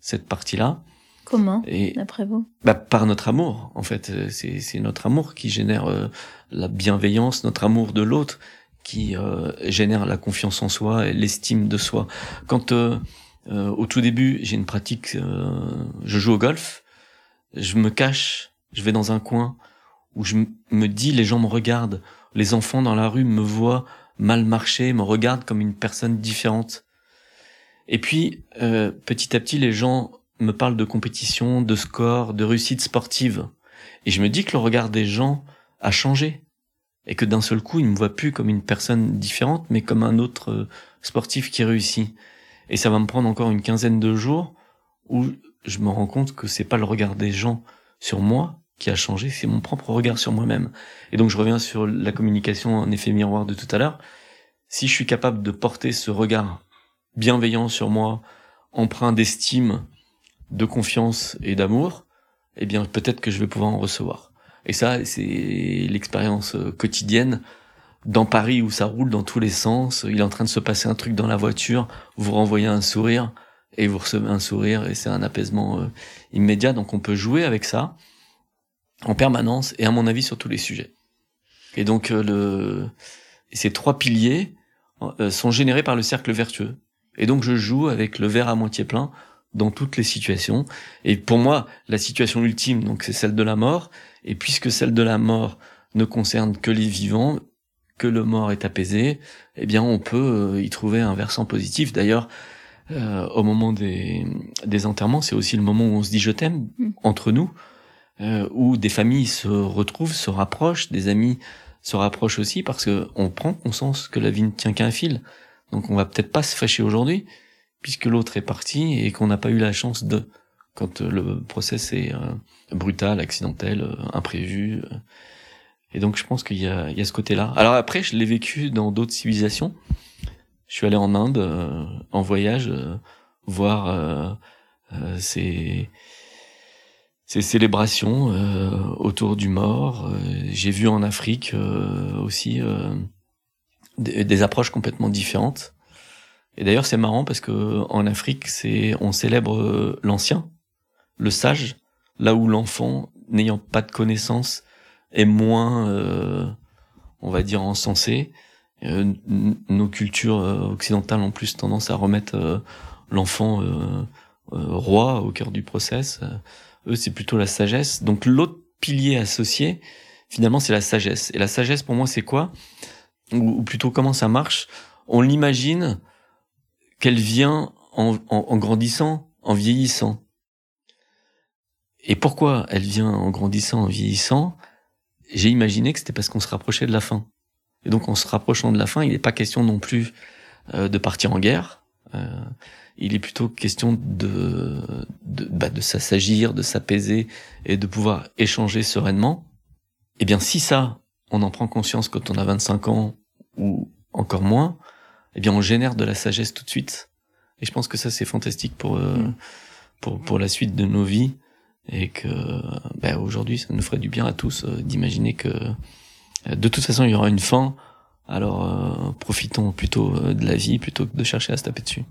cette partie-là.
Comment, d'après vous?
bah, Par notre amour, en fait. C'est notre amour qui génère euh, la bienveillance, notre amour de l'autre qui euh, génère la confiance en soi et l'estime de soi. Quand euh, euh, au tout début j'ai une pratique, je joue au golf, je me cache, je vais dans un coin où je me dis les gens me regardent, les enfants dans la rue me voient mal marcher, me regardent comme une personne différente. Et puis petit à petit les gens me parlent de compétition, de score, de réussite sportive. Et je me dis que le regard des gens a changé et que d'un seul coup, il me voit plus comme une personne différente, mais comme un autre euh, sportif qui réussit. Et ça va me prendre encore une quinzaine de jours où je me rends compte que c'est pas le regard des gens sur moi qui a changé, c'est mon propre regard sur moi-même. Et donc je reviens sur la communication en effet miroir de tout à l'heure. Si je suis capable de porter ce regard bienveillant sur moi, empreint d'estime, de confiance et d'amour, eh bien peut-être que je vais pouvoir en recevoir. Et ça, c'est l'expérience euh, quotidienne dans Paris où ça roule dans tous les sens. Il est en train de se passer un truc dans la voiture, vous renvoyez un sourire et vous recevez un sourire et c'est un apaisement euh, immédiat. Donc on peut jouer avec ça en permanence et à mon avis sur tous les sujets. Et donc euh, le, ces trois piliers sont générés par le cercle vertueux. Et donc je joue avec le verre à moitié plein dans toutes les situations. Et pour moi, la situation ultime, donc c'est celle de la mort. Et puisque celle de la mort ne concerne que les vivants, que le mort est apaisé, eh bien on peut euh, y trouver un versant positif. D'ailleurs, euh, au moment des, des enterrements, c'est aussi le moment où on se dit je t'aime mm. entre nous, euh, où des familles se retrouvent, se rapprochent, des amis se rapprochent aussi parce que on prend conscience que la vie ne tient qu'un fil. Donc on va peut-être pas se fâcher aujourd'hui, puisque l'autre est parti et qu'on n'a pas eu la chance de quand euh, le process est euh, brutal, accidentel, euh, imprévu. Et donc je pense qu'il y y a ce côté-là. Alors après, je l'ai vécu dans d'autres civilisations. Je suis allé en Inde en voyage voir ces ces célébrations autour du mort. J'ai vu en Afrique aussi des, approches complètement différentes. Et d'ailleurs, c'est marrant parce que en Afrique, c'est on célèbre l'ancien, le sage, là où l'enfant, n'ayant pas de connaissances, est moins, euh, on va dire, encensé. Euh, nos cultures euh, occidentales ont plus tendance à remettre l'enfant roi au cœur du process. eux, c'est plutôt la sagesse. Donc l'autre pilier associé, finalement, c'est la sagesse. Et la sagesse, pour moi, c'est quoi? Ou, plutôt comment ça marche On l'imagine qu'elle vient en grandissant, en vieillissant. Et pourquoi elle vient en grandissant, en vieillissant? J'ai imaginé que c'était parce qu'on se rapprochait de la fin. Et donc en se rapprochant de la fin, il n'est pas question non plus euh, de partir en guerre. Euh, il est plutôt question de de, bah, de s'assagir, de s'apaiser et de pouvoir échanger sereinement. Eh bien, si ça, on en prend conscience quand on a 25 ans ou encore moins, eh bien, on génère de la sagesse tout de suite. Et je pense que ça, c'est fantastique pour, euh, mm. pour, pour la suite de nos vies et que ben, aujourd'hui ça nous ferait du bien à tous euh, d'imaginer que euh, de toute façon il y aura une fin alors euh, profitons plutôt de la vie plutôt que de chercher à se taper dessus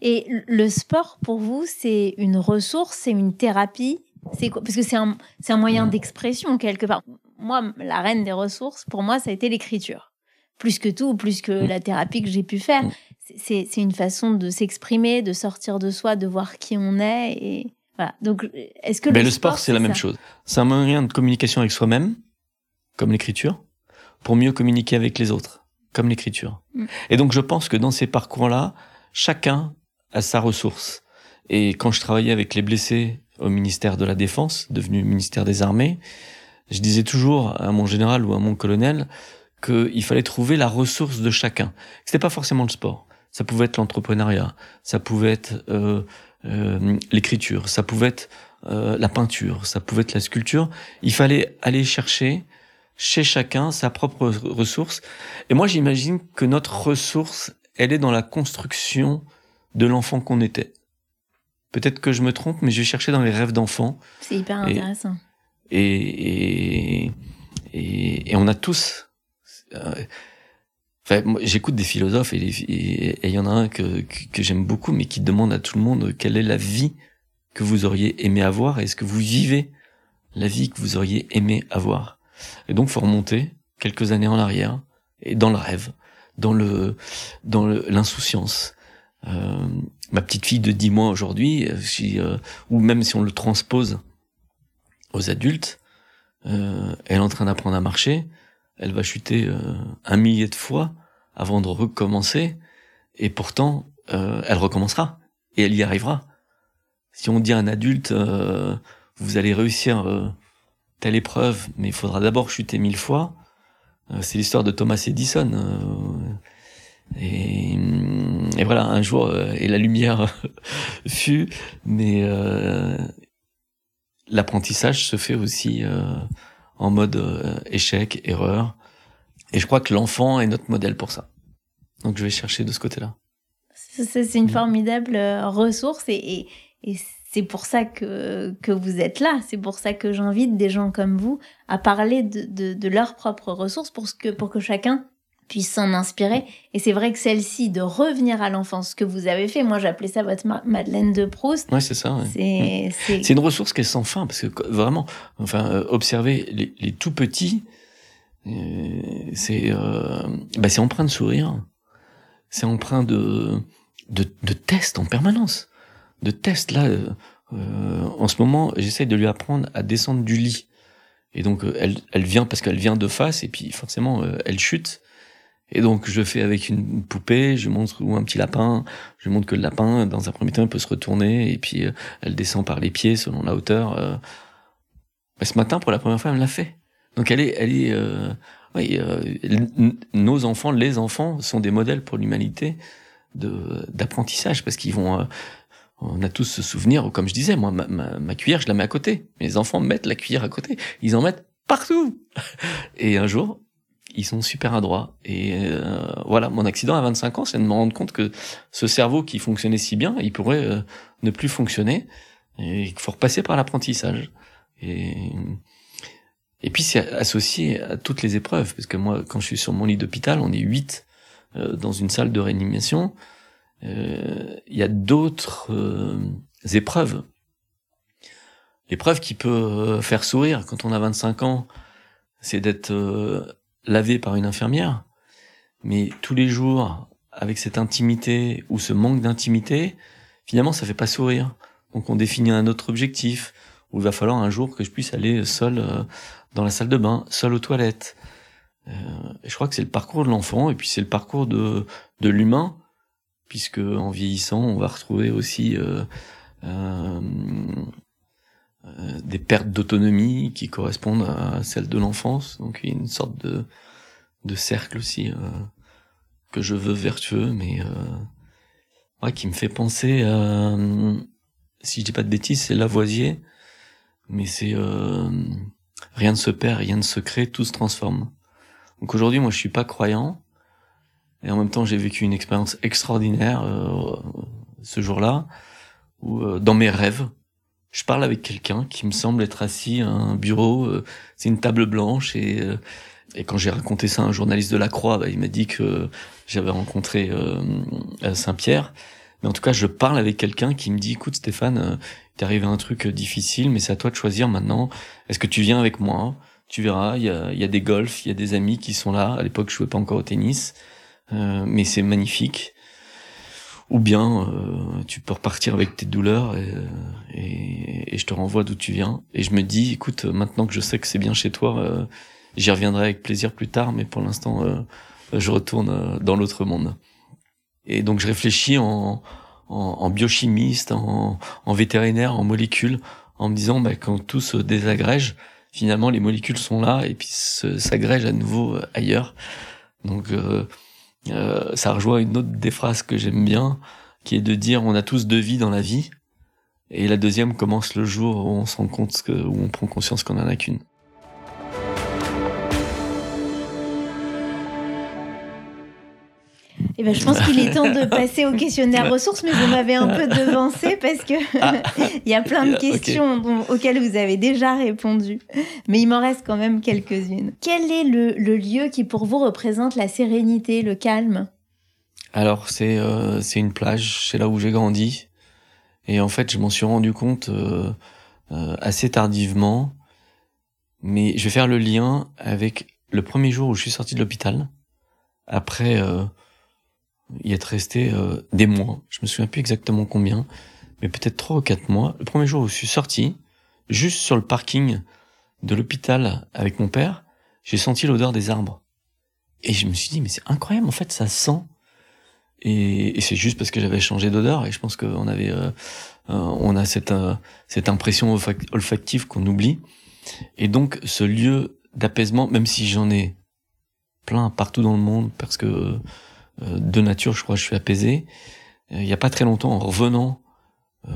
et le sport pour vous c'est une ressource c'est une thérapie? C'est parce que c'est un c'est un moyen mmh. d'expression quelque part moi la reine des ressources pour moi ça a été l'écriture plus que tout plus que mmh. la thérapie que j'ai pu faire mmh. c'est une façon de s'exprimer de sortir de soi de voir qui on est et donc, est-ce que
le, le sport, c'est la même chose. C'est un moyen de communication avec soi-même, comme l'écriture, pour mieux communiquer avec les autres. comme l'écriture.
Mm.
Et donc je pense que dans ces parcours-là, chacun a sa ressource. Et quand je travaillais avec les blessés au ministère de la Défense, devenu ministère des Armées, je disais toujours à mon général ou à mon colonel qu'il fallait trouver la ressource de chacun. C'était pas forcément le sport. Ça pouvait être l'entrepreneuriat, ça pouvait être euh, euh, l'écriture, ça pouvait être euh, la peinture, ça pouvait être la sculpture. Il fallait aller chercher chez chacun sa propre ressource. Et moi, j'imagine que notre ressource, elle est dans la construction de l'enfant qu'on était. Peut-être que je me trompe, mais je chercher dans les rêves d'enfant.
C'est hyper intéressant.
Et, et, et, on a tous. euh, Enfin, j'écoute des philosophes et il y en a un que, que, j'aime beaucoup, mais qui demande à tout le monde quelle est la vie que vous auriez aimé avoir et est-ce que vous vivez la vie que vous auriez aimé avoir. Et donc, faut remonter quelques années en arrière et dans le rêve, dans le dans l'insouciance. Euh, ma petite fille de 10 mois aujourd'hui, euh, euh, ou même si on le transpose adultes, euh, elle est en train d'apprendre à marcher, elle va chuter euh, un millier de fois avant de recommencer, et pourtant, euh, elle recommencera, et elle y arrivera. Si on dit à un adulte, vous allez réussir telle épreuve, mais il faudra d'abord chuter mille fois, c'est l'histoire de Thomas Edison. et, et voilà, un jour, et la lumière <laughs> fut, mais l'apprentissage se fait aussi euh, en mode euh, échec, erreur. Et je crois que l'enfant est notre modèle pour ça. Donc je vais chercher de ce côté-là.
C'est une
Mm.
formidable euh, ressource et, et, et c'est pour ça que, que vous êtes là. C'est pour ça que j'invite des gens comme vous à parler de, de, de leurs propres ressources pour, ce que, pour que chacun puisse s'en inspirer. Et c'est vrai que celle-ci, de revenir à l'enfance, ce que vous avez fait, moi j'appelais ça votre Ma- Madeleine de Proust.
Ouais, c'est ça. ouais.
C'est
une ressource qui est sans fin parce que vraiment, enfin, euh, observer les, les tout petits, euh, c'est euh, bah, c'est empreint de sourire, c'est empreint de, de de tests en permanence, de tests là. euh, en ce moment, j'essaye de lui apprendre à descendre du lit. Et donc elle elle vient parce qu'elle vient de face et puis forcément elle chute. Et donc je fais avec une poupée, je montre ou un petit lapin, je montre que le lapin dans un premier temps il peut se retourner et puis euh, elle descend par les pieds selon la hauteur. euh. Mais ce matin, pour la première fois, elle me l'a fait. Donc elle est, elle est, euh, oui, euh, nos enfants, les enfants, sont des modèles pour l'humanité de d'apprentissage parce qu'ils vont. euh, on a tous ce souvenir, ou comme je disais, moi, ma, ma cuillère, je la mets à côté. Mes enfants mettent la cuillère à côté. Ils en mettent partout. Et un jour, ils sont super adroits. Et euh, voilà, mon accident à 25 ans, c'est de me rendre compte que ce cerveau qui fonctionnait si bien, il pourrait euh, ne plus fonctionner et qu'il faut repasser par l'apprentissage. Et, et puis c'est associé à toutes les épreuves, parce que moi, quand je suis sur mon lit d'hôpital, on est huit euh, dans une salle de réanimation. Euh, Il y a d'autres épreuves. L'épreuve qui peut faire sourire quand on a 25 ans, c'est d'être lavé par une infirmière. Mais tous les jours, avec cette intimité ou ce manque d'intimité, finalement, ça fait pas sourire. Donc on définit un autre objectif, où il va falloir un jour que je puisse aller seul euh, dans la salle de bain, seul aux toilettes. Euh, je crois que c'est le parcours de l'enfant, et puis c'est le parcours de, de l'humain, puisque en vieillissant, on va retrouver aussi euh, euh, euh, des pertes d'autonomie qui correspondent à celles de l'enfance. Donc il y a une sorte de, de cercle aussi euh, que je veux vertueux, mais euh, ouais, qui me fait penser à, si je dis pas de bêtises, c'est Lavoisier, mais c'est euh, rien ne se perd, rien ne se crée, tout se transforme. Donc aujourd'hui, moi, je suis pas croyant, et en même temps, j'ai vécu une expérience extraordinaire euh, ce jour-là, où euh, dans mes rêves, je parle avec quelqu'un qui me semble être assis à un bureau, euh, c'est une table blanche, et, euh, et quand j'ai raconté ça à un journaliste de la Croix, bah, il m'a dit que j'avais rencontré euh, Saint-Pierre. Mais en tout cas, je parle avec quelqu'un qui me dit, écoute Stéphane, t'es arrivé à un truc difficile, mais c'est à toi de choisir maintenant. Est-ce que tu viens avec moi? Tu verras, il y a, des golfs, il y a des amis qui sont là. À l'époque, je jouais pas encore au tennis, mais c'est magnifique. Ou bien, euh, tu peux repartir avec tes douleurs et, et, et je te renvoie d'où tu viens. Et je me dis, écoute, maintenant que je sais que c'est bien chez toi, euh, j'y reviendrai avec plaisir plus tard, mais pour l'instant, euh, je retourne dans l'autre monde. Et donc je réfléchis en, en, biochimiste, en, en, vétérinaire, en molécules, en me disant bah, quand tout se désagrège, finalement les molécules sont là et puis s'agrègent à nouveau euh, ailleurs. Donc euh, ça rejoint une autre des phrases que j'aime bien, qui est de dire on a tous deux vies dans la vie. Et la deuxième commence le jour où on se rend compte que, où on prend conscience qu'on en a qu'une.
Eh ben, je pense qu'il est temps de <laughs> passer au questionnaire ressources, mais vous m'avez un peu <laughs> devancé parce que ah. <laughs> il y a plein de questions auxquelles vous avez déjà répondu. Mais il m'en reste quand même quelques-unes. Quel est le, lieu qui pour vous représente la sérénité, le calme?
Alors c'est euh, c'est une plage, c'est là où j'ai grandi. Et en fait, je m'en suis rendu compte euh, euh, assez tardivement. Mais je vais faire le lien avec le premier jour où je suis sorti de l'hôpital. Après y être resté euh, des mois. Je me souviens plus exactement combien, mais peut-être trois ou quatre mois. Le premier jour où je suis sorti, juste sur le parking de l'hôpital avec mon père, j'ai senti l'odeur des arbres. Et je me suis dit, mais c'est incroyable, en fait, ça sent. Et, c'est juste parce que j'avais changé d'odeur, et je pense qu'on avait, euh, euh, on a cette, cette impression olfactive qu'on oublie. Et donc, ce lieu d'apaisement, même si j'en ai plein partout dans le monde, parce que euh, de nature, je crois, je suis apaisé. Euh, il n'y a pas très longtemps, en revenant euh,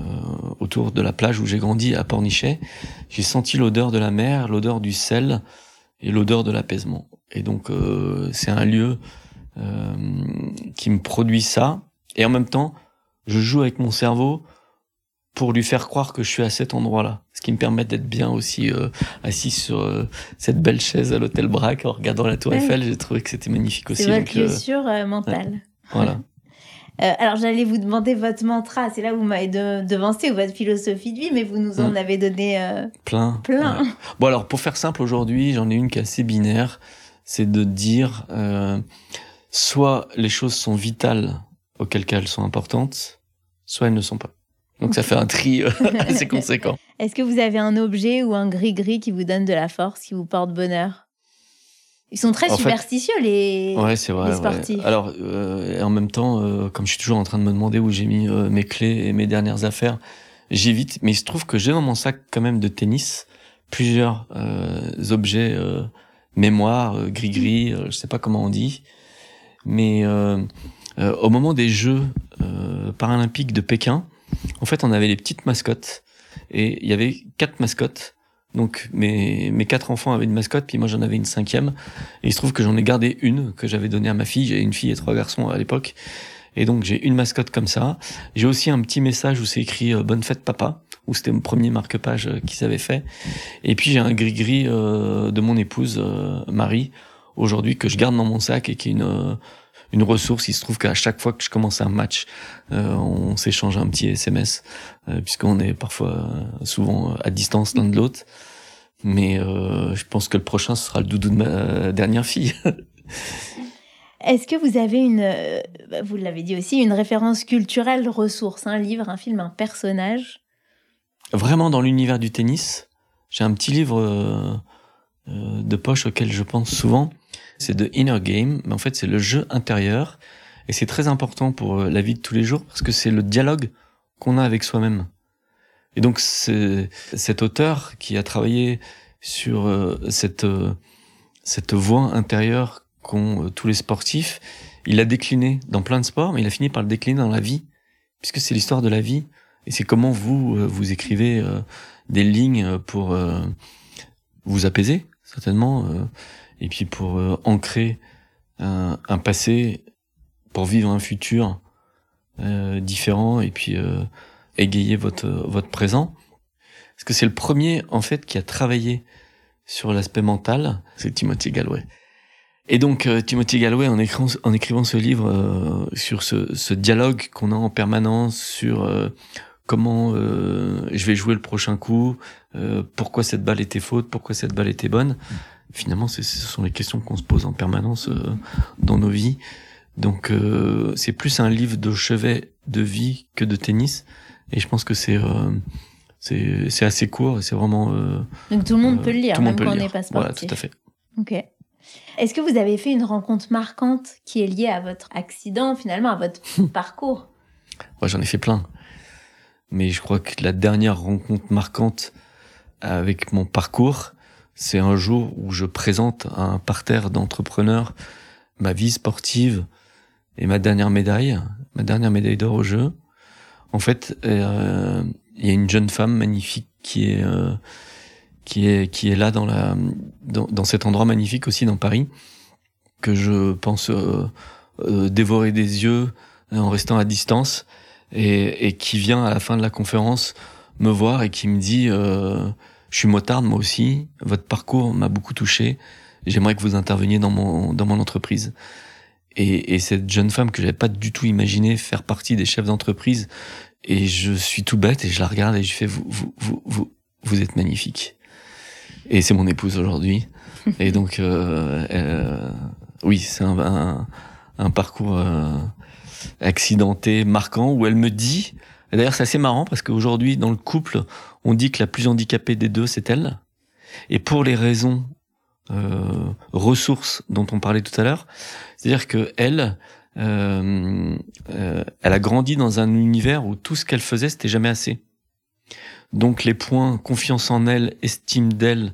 autour de la plage où j'ai grandi à Pornichet, j'ai senti l'odeur de la mer, l'odeur du sel et l'odeur de l'apaisement. Et donc c'est un lieu qui me produit ça. Et en même temps, je joue avec mon cerveau pour lui faire croire que je suis à cet endroit-là. Ce qui me permet d'être bien aussi euh, assis sur euh, cette belle chaise à l'hôtel Braque en regardant la tour Eiffel. J'ai trouvé que c'était magnifique aussi.
C'est votre blessure euh, mentale.
Voilà.
alors j'allais vous demander votre mantra, c'est là où vous m'avez devancé, ou votre philosophie de vie, mais vous nous en mm. avez donné
plein.
Plein.
Bon alors pour faire simple aujourd'hui, j'en ai une qui est assez binaire, c'est de dire soit les choses sont vitales, auquel cas elles sont importantes, soit elles ne sont pas. Donc ça fait un tri euh, <laughs> assez conséquent.
Est-ce que vous avez un objet ou un gris-gris qui vous donne de la force, qui vous porte bonheur? Ils sont très superstitieux, les,
ouais, c'est vrai,
sportifs.
Alors, euh, en même temps, euh, comme je suis toujours en train de me demander où j'ai mis mes clés et mes dernières affaires, j'évite. Mais il se trouve que j'ai dans mon sac quand même de tennis plusieurs objets mémoire, gris-gris, je sais pas comment on dit. Mais au moment des Jeux paralympiques de Pékin, en fait, on avait les petites mascottes et il y avait quatre mascottes. Donc mes, mes quatre enfants avaient une mascotte, puis moi j'en avais une cinquième. Et il se trouve que j'en ai gardé une que j'avais donnée à ma fille. J'ai une fille et trois garçons à l'époque. Et donc j'ai une mascotte comme ça. J'ai aussi un petit message où c'est écrit euh, Bonne fête papa, où c'était mon premier marque-page euh, qu'ils avaient fait. Et puis j'ai un gris-gris euh, de mon épouse Marie aujourd'hui que je garde dans mon sac et qui est une une ressource. Il se trouve qu'à chaque fois que je commence un match, euh, on s'échange un petit SMS, euh, puisqu'on est parfois euh, souvent à distance l'un de l'autre. Mais je pense que le prochain ce sera le doudou de ma dernière fille. <laughs>
Est-ce que vous avez une, vous l'avez dit aussi, une référence culturelle ressource, un livre, un film, un personnage?
Vraiment dans l'univers du tennis, j'ai un petit livre de poche auquel je pense souvent c'est de Inner Game, mais en fait c'est le jeu intérieur. Et c'est très important pour euh, la vie de tous les jours parce que c'est le dialogue qu'on a avec soi-même. Et donc cet auteur qui a travaillé sur euh, cette euh, cette voix intérieure qu'ont tous les sportifs, il l'a décliné dans plein de sports, mais il a fini par le décliner dans la vie, puisque c'est l'histoire de la vie. Et c'est comment vous vous écrivez des lignes pour vous apaiser, certainement, et puis pour euh, ancrer un, un, passé, pour vivre un futur euh, différent, et puis euh, égayer votre votre présent. Parce que c'est le premier en fait qui a travaillé sur l'aspect mental, c'est Timothy Galway. Et donc euh, Timothy Galway, en, écrivant, en écrivant ce livre euh, sur ce, ce dialogue qu'on a en permanence, sur comment je vais jouer le prochain coup, pourquoi cette balle était faute, pourquoi cette balle était bonne, finalement, ce sont les questions qu'on se pose en permanence euh, dans nos vies. Donc, euh, c'est plus un livre de chevet de vie que de tennis. Et je pense que c'est euh, c'est assez court et c'est vraiment.
Donc tout le monde peut le lire, même quand on n'est pas sportif.
Voilà, tout à fait.
Ok. Est-ce que vous avez fait une rencontre marquante qui est liée à votre accident, finalement, à votre <laughs> parcours?
Moi, j'en ai fait plein. Mais je crois que la dernière rencontre marquante avec mon parcours, c'est un jour où je présente un parterre d'entrepreneurs ma vie sportive et ma dernière médaille, ma dernière médaille d'or au jeu. En fait, euh, il y a une jeune femme magnifique qui est euh, qui est qui est là dans la dans, dans, cet endroit magnifique aussi dans Paris que je pense euh, dévorer des yeux en restant à distance et, et, qui vient à la fin de la conférence me voir et qui me dit je suis motarde moi aussi. Votre parcours m'a beaucoup touché. J'aimerais que vous interveniez dans mon dans mon entreprise. Et, et cette jeune femme que j'avais pas du tout imaginé faire partie des chefs d'entreprise et je suis tout bête et je la regarde et je fais vous vous vous vous, vous êtes magnifique. Et c'est mon épouse aujourd'hui. Et donc euh, euh, oui c'est un, un, un, parcours euh, accidenté marquant où elle me dit d'ailleurs c'est assez marrant parce qu'aujourd'hui dans le couple on dit que la plus handicapée des deux c'est elle et pour les raisons euh, ressources dont on parlait tout à l'heure c'est-à-dire que elle euh, euh, elle a grandi dans un univers où tout ce qu'elle faisait, c'était jamais assez. Donc les points confiance en elle, estime d'elle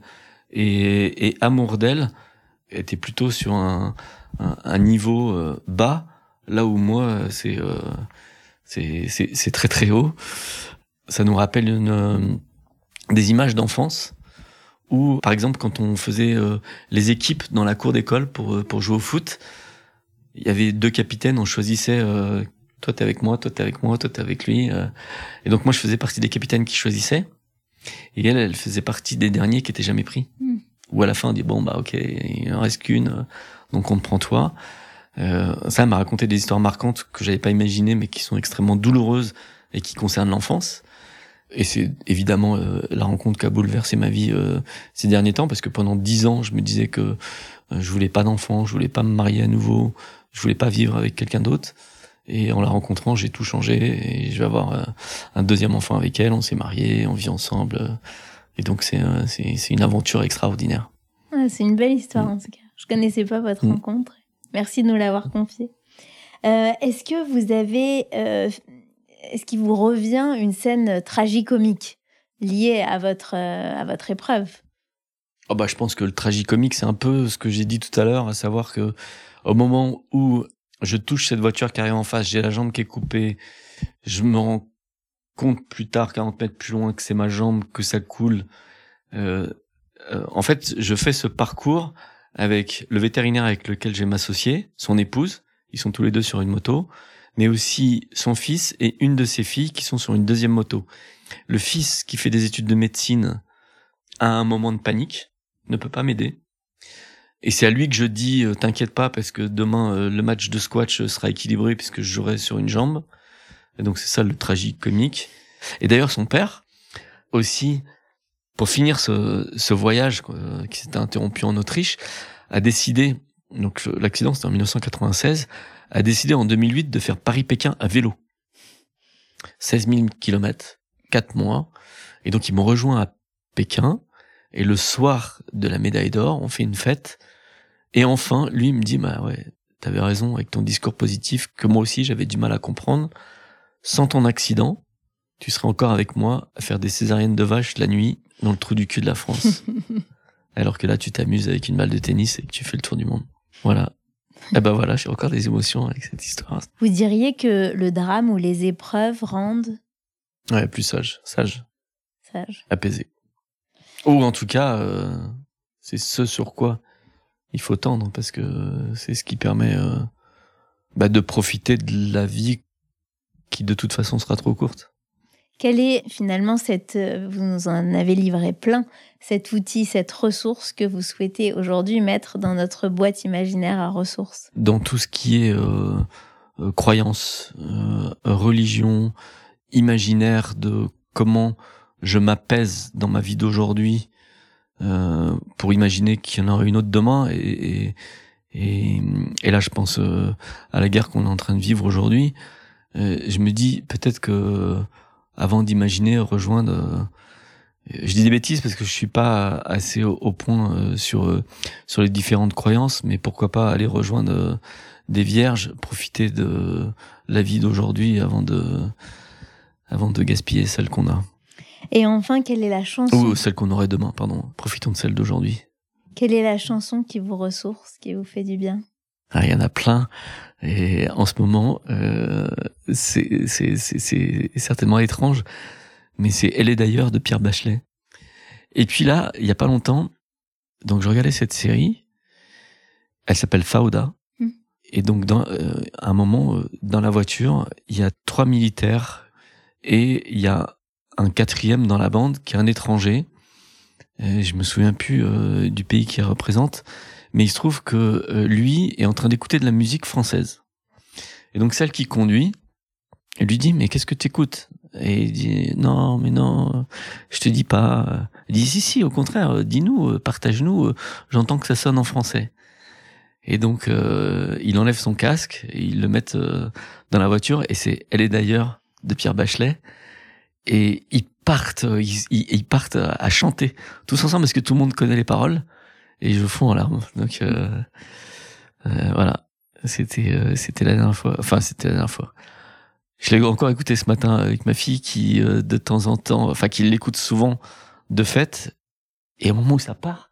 et, et, amour d'elle étaient plutôt sur un, un, un niveau euh, bas, là où moi c'est euh, c'est très très haut. Ça nous rappelle une, euh, des images d'enfance où, par exemple, quand on faisait les équipes dans la cour d'école pour pour jouer au foot, il y avait deux capitaines, on choisissait euh, toi t'es avec moi, toi t'es avec moi, toi t'es avec lui. Euh. Et donc moi je faisais partie des capitaines qui choisissaient. Et elle, elle faisait partie des derniers qui étaient jamais pris. Mm. Ou à la fin on dit bon bah ok, il en reste qu'une, donc on te prend toi. Euh, ça m'a raconté des histoires marquantes que j'avais pas imaginées mais qui sont extrêmement douloureuses et qui concernent l'enfance. Et c'est évidemment euh, la rencontre qui a bouleversé ma vie euh, ces derniers temps parce que pendant dix ans je me disais que je voulais pas d'enfant, je voulais pas me marier à nouveau, je voulais pas vivre avec quelqu'un d'autre. Et en la rencontrant, j'ai tout changé et je vais avoir euh, un deuxième enfant avec elle. On s'est mariés, on vit ensemble. Et donc c'est euh, c'est une aventure extraordinaire.
Ah, c'est une belle histoire mm. en tout cas. Je connaissais pas votre mm. rencontre. Merci de nous l'avoir confié. Euh, est-ce que vous avez, euh, est-ce qu'il vous revient une scène tragicomique liée à votre à votre épreuve?
Oh bah je pense que le tragicomique c'est un peu ce que j'ai dit tout à l'heure, à savoir que au moment où je touche cette voiture qui arrive en face, j'ai la jambe qui est coupée, je me rends compte plus tard, 40 mètres plus loin, que c'est ma jambe, que ça coule. Euh, euh, en fait, je fais ce parcours avec le vétérinaire avec lequel j'ai m'associer, son épouse, ils sont tous les deux sur une moto, mais aussi son fils et une de ses filles qui sont sur une deuxième moto. Le fils qui fait des études de médecine a un moment de panique, ne peut pas m'aider. Et c'est à lui que je dis euh, t'inquiète pas parce que demain euh, le match de squash sera équilibré puisque je jouerai sur une jambe. Et donc c'est ça le tragique comique. Et d'ailleurs son père aussi pour finir ce, ce voyage qui s'était interrompu en Autriche a décidé donc l'accident c'était en 1996 a décidé en 2008 de faire Paris-Pékin à vélo. 16 000 kilomètres, 4 mois. Et donc ils m'ont rejoint à Pékin. Et le soir de la médaille d'or, on fait une fête. Et enfin, lui me dit, bah ouais, t'avais raison avec ton discours positif que moi aussi j'avais du mal à comprendre. Sans ton accident, tu serais encore avec moi à faire des césariennes de vache la nuit dans le trou du cul de la France. <laughs> Alors que là, tu t'amuses avec une balle de tennis et que tu fais le tour du monde. Voilà. Et eh ben voilà, j'ai encore des émotions avec cette histoire.
Vous diriez que le drame ou les épreuves rendent
Ouais, plus sage, sage.
Sage.
Apaisé. Ou en tout cas, euh, c'est ce sur quoi il faut tendre, parce que c'est ce qui permet euh, bah, de profiter de la vie qui de toute façon sera trop courte.
Quel est finalement cette, euh, vous nous en avez livré plein, cet outil, cette ressource que vous souhaitez aujourd'hui mettre dans notre boîte imaginaire à ressources?
Dans tout ce qui est croyance, religion, imaginaire de comment je m'apaise dans ma vie d'aujourd'hui euh, pour imaginer qu'il y en aura une autre demain. Et, là, je pense euh, à la guerre qu'on est en train de vivre aujourd'hui. Euh, je me dis peut-être que avant d'imaginer rejoindre Je dis des bêtises parce que je suis pas assez au, point euh, sur euh, sur les différentes croyances, mais pourquoi pas aller rejoindre euh, des vierges, profiter de la vie d'aujourd'hui avant de avant de gaspiller celle qu'on a.
Et enfin, quelle est la chanson
Ou celle qu'on aurait demain, pardon. Profitons de celle d'aujourd'hui.
Quelle est la chanson qui vous ressource, qui vous fait du bien?
Ah, Il y en a plein. Et en ce moment, euh, c'est certainement étrange, mais c'est Elle est d'ailleurs de Pierre Bachelet. Et puis là, il y a pas longtemps, donc je regardais cette série. Elle s'appelle Fauda. Hmm. Et donc, dans euh, un moment, euh, dans la voiture, il y a trois militaires et il y a un quatrième dans la bande qui est un étranger. Et je me souviens plus euh, du pays qu'il représente, mais il se trouve que lui est en train d'écouter de la musique française. Et donc celle qui conduit, elle lui dit mais qu'est-ce que tu écoutes Et il dit non mais non, je te dis pas. Elle dit si si au contraire, dis-nous, partage-nous. J'entends que ça sonne en français. Et donc euh, il enlève son casque, et il le met euh, dans la voiture et c'est elle est d'ailleurs de Pierre Bachelet et ils partent ils, ils, partent à chanter tous ensemble parce que tout le monde connaît les paroles et je fonds en larmes. Donc euh, euh voilà. C'était euh, c'était la dernière fois. Enfin, c'était la dernière fois. Je l'ai encore écouté ce matin avec ma fille qui euh, de temps en temps, enfin qui l'écoute souvent de fait. Et au moment où ça part,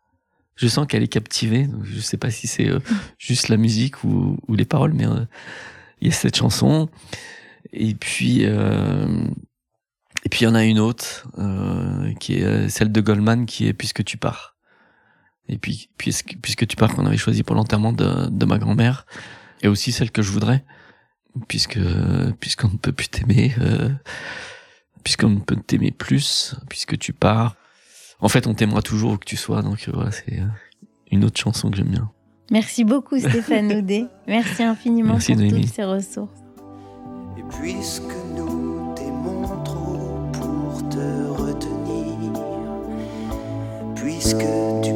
je sens qu'elle est captivée. Donc je sais pas si c'est euh, <laughs> juste la musique ou, ou les paroles, mais il y a cette chanson. Et puis et puis il y en a une autre qui est celle de Goldman qui est Puisque tu pars. Et puis, puisque, puisque tu pars qu'on avait choisi pour l'enterrement de, de ma grand-mère, et aussi celle que je voudrais, puisque puisqu'on ne peut plus t'aimer, euh, puisqu'on ne peut t'aimer plus, puisque tu pars. En fait, on t'aimera toujours où que tu sois, donc voilà, c'est euh, une autre chanson que j'aime bien.
Merci beaucoup Stéphane <laughs> Audet. Merci infiniment pour toutes ces ressources. Et puisque nous t'aimons trop pour te retenir, puisque tu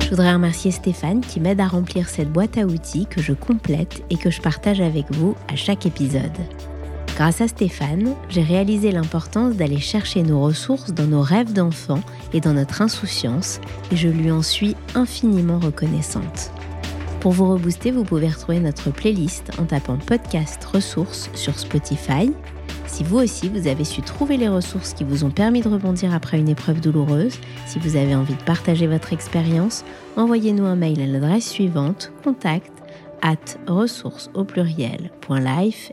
Je voudrais remercier Stéphane qui m'aide à remplir cette boîte à outils que je complète et que je partage avec vous à chaque épisode. Grâce à Stéphane, j'ai réalisé l'importance d'aller chercher nos ressources dans nos rêves d'enfants et dans notre insouciance, et je lui en suis infiniment reconnaissante. Pour vous rebooster, vous pouvez retrouver notre playlist en tapant podcast ressources sur Spotify si vous aussi, vous avez su trouver les ressources qui vous ont permis de rebondir après une épreuve douloureuse, si vous avez envie de partager votre expérience, envoyez-nous un mail à l'adresse suivante contact at ressources au pluriel .life.